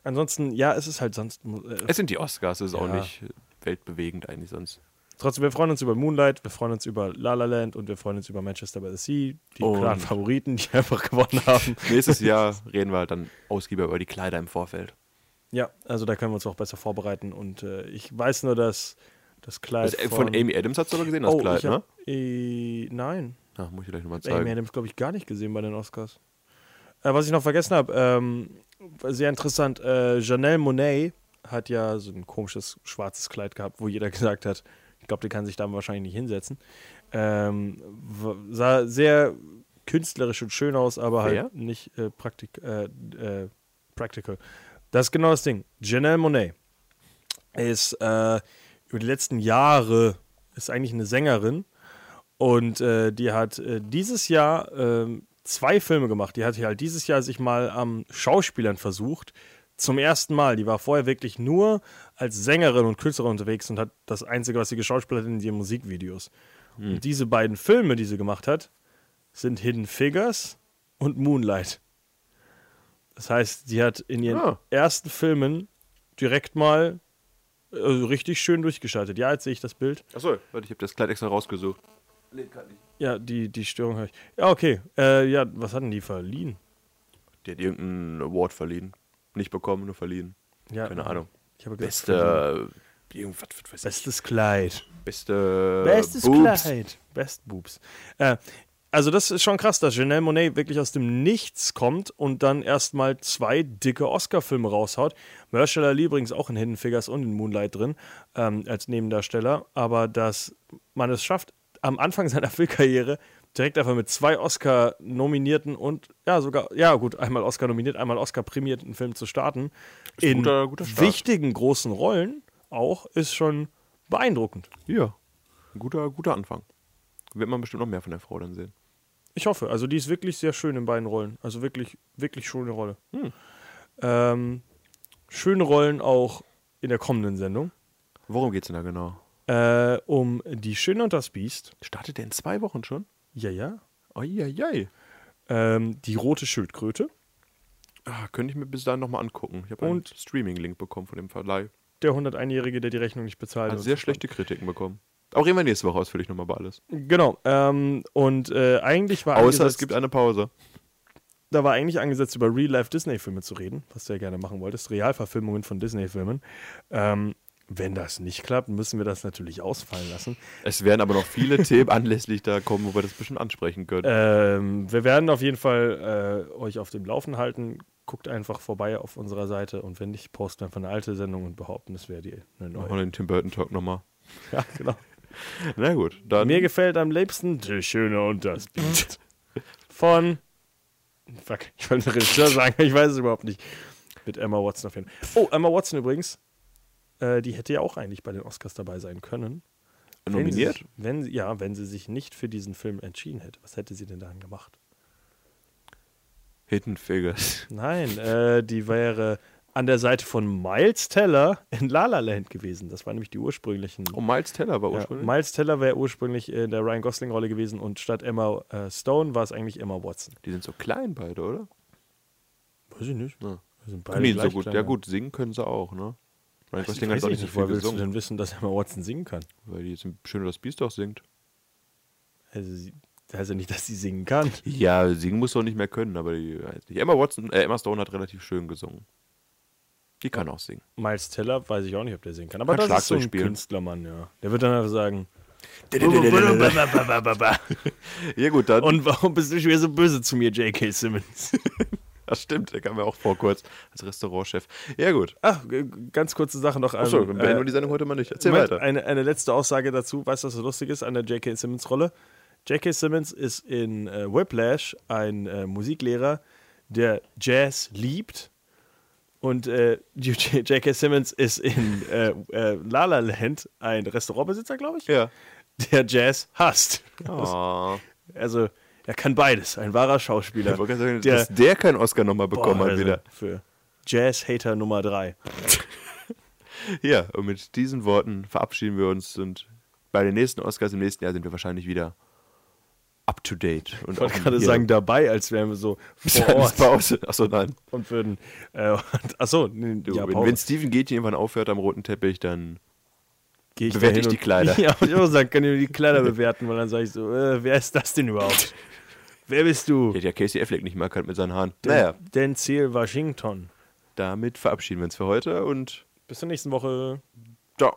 Ansonsten, ja, es ist halt sonst. Äh, es sind die Oscars, es ist auch Ja. nicht weltbewegend eigentlich sonst. Trotzdem, wir freuen uns über Moonlight, wir freuen uns über La La Land und wir freuen uns über Manchester by the Sea, die Und- klaren Favoriten, die einfach gewonnen haben. Nächstes Jahr reden wir halt dann ausgiebiger über die Kleider im Vorfeld. Ja, also da können wir uns auch besser vorbereiten. Und äh, ich weiß nur, dass das Kleid Das, äh, von Amy Adams hast du aber gesehen, das oh, Kleid, ich hab, ne? äh, nein, Ja, muss ich gleich nochmal Amy zeigen. Adams glaube ich gar nicht gesehen bei den Oscars. Äh, was ich noch vergessen habe, ähm, sehr interessant, äh, Janelle Monet hat ja so ein komisches schwarzes Kleid gehabt, wo jeder gesagt hat, ich glaube, die kann sich da wahrscheinlich nicht hinsetzen. Ähm, sah sehr künstlerisch und schön aus, aber halt nicht äh, praktik äh, äh, practical. Das ist genau das Ding. Janelle Monet ist äh, über die letzten Jahre ist eigentlich eine Sängerin und äh, die hat äh, dieses Jahr ähm, zwei Filme gemacht. Die hat halt dieses Jahr sich mal am Schauspielern versucht. Zum ersten Mal. Die war vorher wirklich nur als Sängerin und Künstlerin unterwegs und hat das Einzige, was sie geschauspielert hat, in ihren Musikvideos. Und diese beiden Filme, die sie gemacht hat, sind Hidden Figures und Moonlight. Das heißt, sie hat in ihren Ah. ersten Filmen direkt mal also richtig schön durchgeschaltet. Ja, jetzt sehe ich das Bild. Achso, warte, ich habe das Kleid extra rausgesucht. Ja, die, die Störung habe ich. Ja, okay. Äh, ja, was hatten die verliehen? Die hat irgendeinen Award verliehen. Nicht bekommen, nur verliehen. Ja, Keine Ahnung. Ich habe gesagt, Beste. Irgendwas, was weiß ich. Bestes Kleid. Beste. Bestes Boobs. Kleid. Best Boobs. Äh, also das ist schon krass, dass Janelle Monet wirklich aus dem Nichts kommt und dann erstmal zwei dicke Oscar-Filme raushaut. Mahershala Ali übrigens auch in Hidden Figures und in Moonlight drin ähm, als Nebendarsteller. Aber dass man es schafft, am Anfang seiner Filmkarriere direkt einfach mit zwei Oscar-nominierten und ja sogar, ja gut, einmal Oscar nominiert, einmal Oscar prämierten Film zu starten. ein In guter- guter Start. wichtigen großen Rollen auch, ist schon beeindruckend. Ja. Ein guter, guter Anfang. Wird man bestimmt noch mehr von der Frau dann sehen. Ich hoffe. Also die ist wirklich sehr schön in beiden Rollen. Also wirklich, wirklich schöne Rolle. Hm. Ähm, schöne Rollen auch in der kommenden Sendung. Worum geht's denn da genau? Äh, um Die Schöne und das Biest. Startet der in zwei Wochen schon? Ja, ja. Eieiei. Ähm, die rote Schildkröte. Ah, könnte ich mir bis dahin nochmal angucken. Ich habe einen Und- Streaming-Link bekommen von dem Verleih. Der 101-Jährige, der die Rechnung nicht bezahlt. Hat und sehr so. schlechte Kritiken bekommen. Auch reden wir nächste Woche ausführlich nochmal über alles. Genau. Ähm, und äh, eigentlich war Außer es gibt eine Pause. da war eigentlich angesetzt, über Real-Life-Disney-Filme zu reden, was du ja gerne machen wolltest. Realverfilmungen von Disney-Filmen. Ähm, wenn das nicht klappt, müssen wir das natürlich ausfallen lassen. Es werden aber noch viele Themen anlässlich da kommen, wo wir das bestimmt ansprechen können. Ähm, wir werden auf jeden Fall äh, euch auf dem Laufen halten. Guckt einfach vorbei auf unserer Seite und wenn nicht, posten wir einfach eine alte Sendung und behaupten, es wäre die eine Machen neue. wir den Tim Burton Talk nochmal. Ja, genau. Na gut, dann. Mir gefällt am liebsten Die Schöne und das Biest. Von. Fuck, ich wollte Regisseur sagen, ich weiß es überhaupt nicht. Mit Emma Watson auf jeden Fall. Oh, Emma Watson übrigens. Äh, die hätte ja auch eigentlich bei den Oscars dabei sein können. nominiert? Wenn sie, wenn, ja, wenn sie sich nicht für diesen Film entschieden hätte. Was hätte sie denn dann gemacht? Hidden Figures. Nein, äh, die wäre an der Seite von Miles Teller in La La Land gewesen. Das waren nämlich die ursprünglichen. Oh, Miles Teller war ja, ursprünglich. Miles Teller wäre ursprünglich in der Ryan Gosling-Rolle gewesen und statt Emma äh, Stone war es eigentlich Emma Watson. die sind so klein beide, oder? Weiß ich nicht. Ja. Wir sind Können die so gut. klein, Ja gut, singen können sie auch, ne? Ryan Ich Gosling hat auch nicht, nicht woher willst du gesungen, denn wissen, dass Emma Watson singen kann? weil die jetzt Schön das Biest doch singt. Also, sie, das heißt ja nicht, dass sie singen kann. Ja, singen muss doch nicht mehr können, aber die, nicht. Emma Watson, äh, Emma Stone hat relativ schön gesungen. Die kann auch singen. Miles Teller weiß ich auch nicht, ob der singen kann. Aber Kann das ist so ein spielen. Künstlermann, ja. Der wird dann einfach sagen. Ja gut, dann. Und warum bist du schon wieder so böse zu mir, J.K. Simmons? das stimmt, der kam ja auch vor kurz als Restaurantchef. Ja gut. Ach, ganz kurze Sache noch. Achso, dann beenden äh, wir die Sendung heute mal nicht. Erzähl Moment, weiter. Eine, eine letzte Aussage dazu. Weißt du, was so lustig ist an der J.K. Simmons-Rolle? J.K. Simmons ist in äh, Whiplash ein äh, Musiklehrer, der Jazz liebt. Und äh, J.K. Simmons ist in äh, äh, La La Land ein Restaurantbesitzer, glaube ich, Ja. der Jazz hasst. Oh. Also, er kann beides. Ein wahrer Schauspieler. Ich sagen, Der- dass der keinen Oscar nochmal bekommen Boah, hat also wieder. Für Jazz-Hater Nummer 3. Ja, und mit diesen Worten verabschieden wir uns und bei den nächsten Oscars im nächsten Jahr sind wir wahrscheinlich wieder up to date. Und Ich wollte gerade sagen, dabei, als wären wir so vor Ort Pause. Achso, nein. und würden. Äh, achso, nee, ja, wenn, wenn Stephen Gätchen irgendwann aufhört am roten Teppich, dann bewerte ich die Kleider. Ja, ich muss sagen, kann ich die Kleider bewerten, weil dann sage ich so, äh, wer ist das denn überhaupt? Wer bist du? hätte ja Casey Affleck nicht mal erkannt mit seinen Haaren. Den, Naja, den Ziel Washington. damit verabschieden wir uns für heute und Bis zur nächsten Woche. ciao.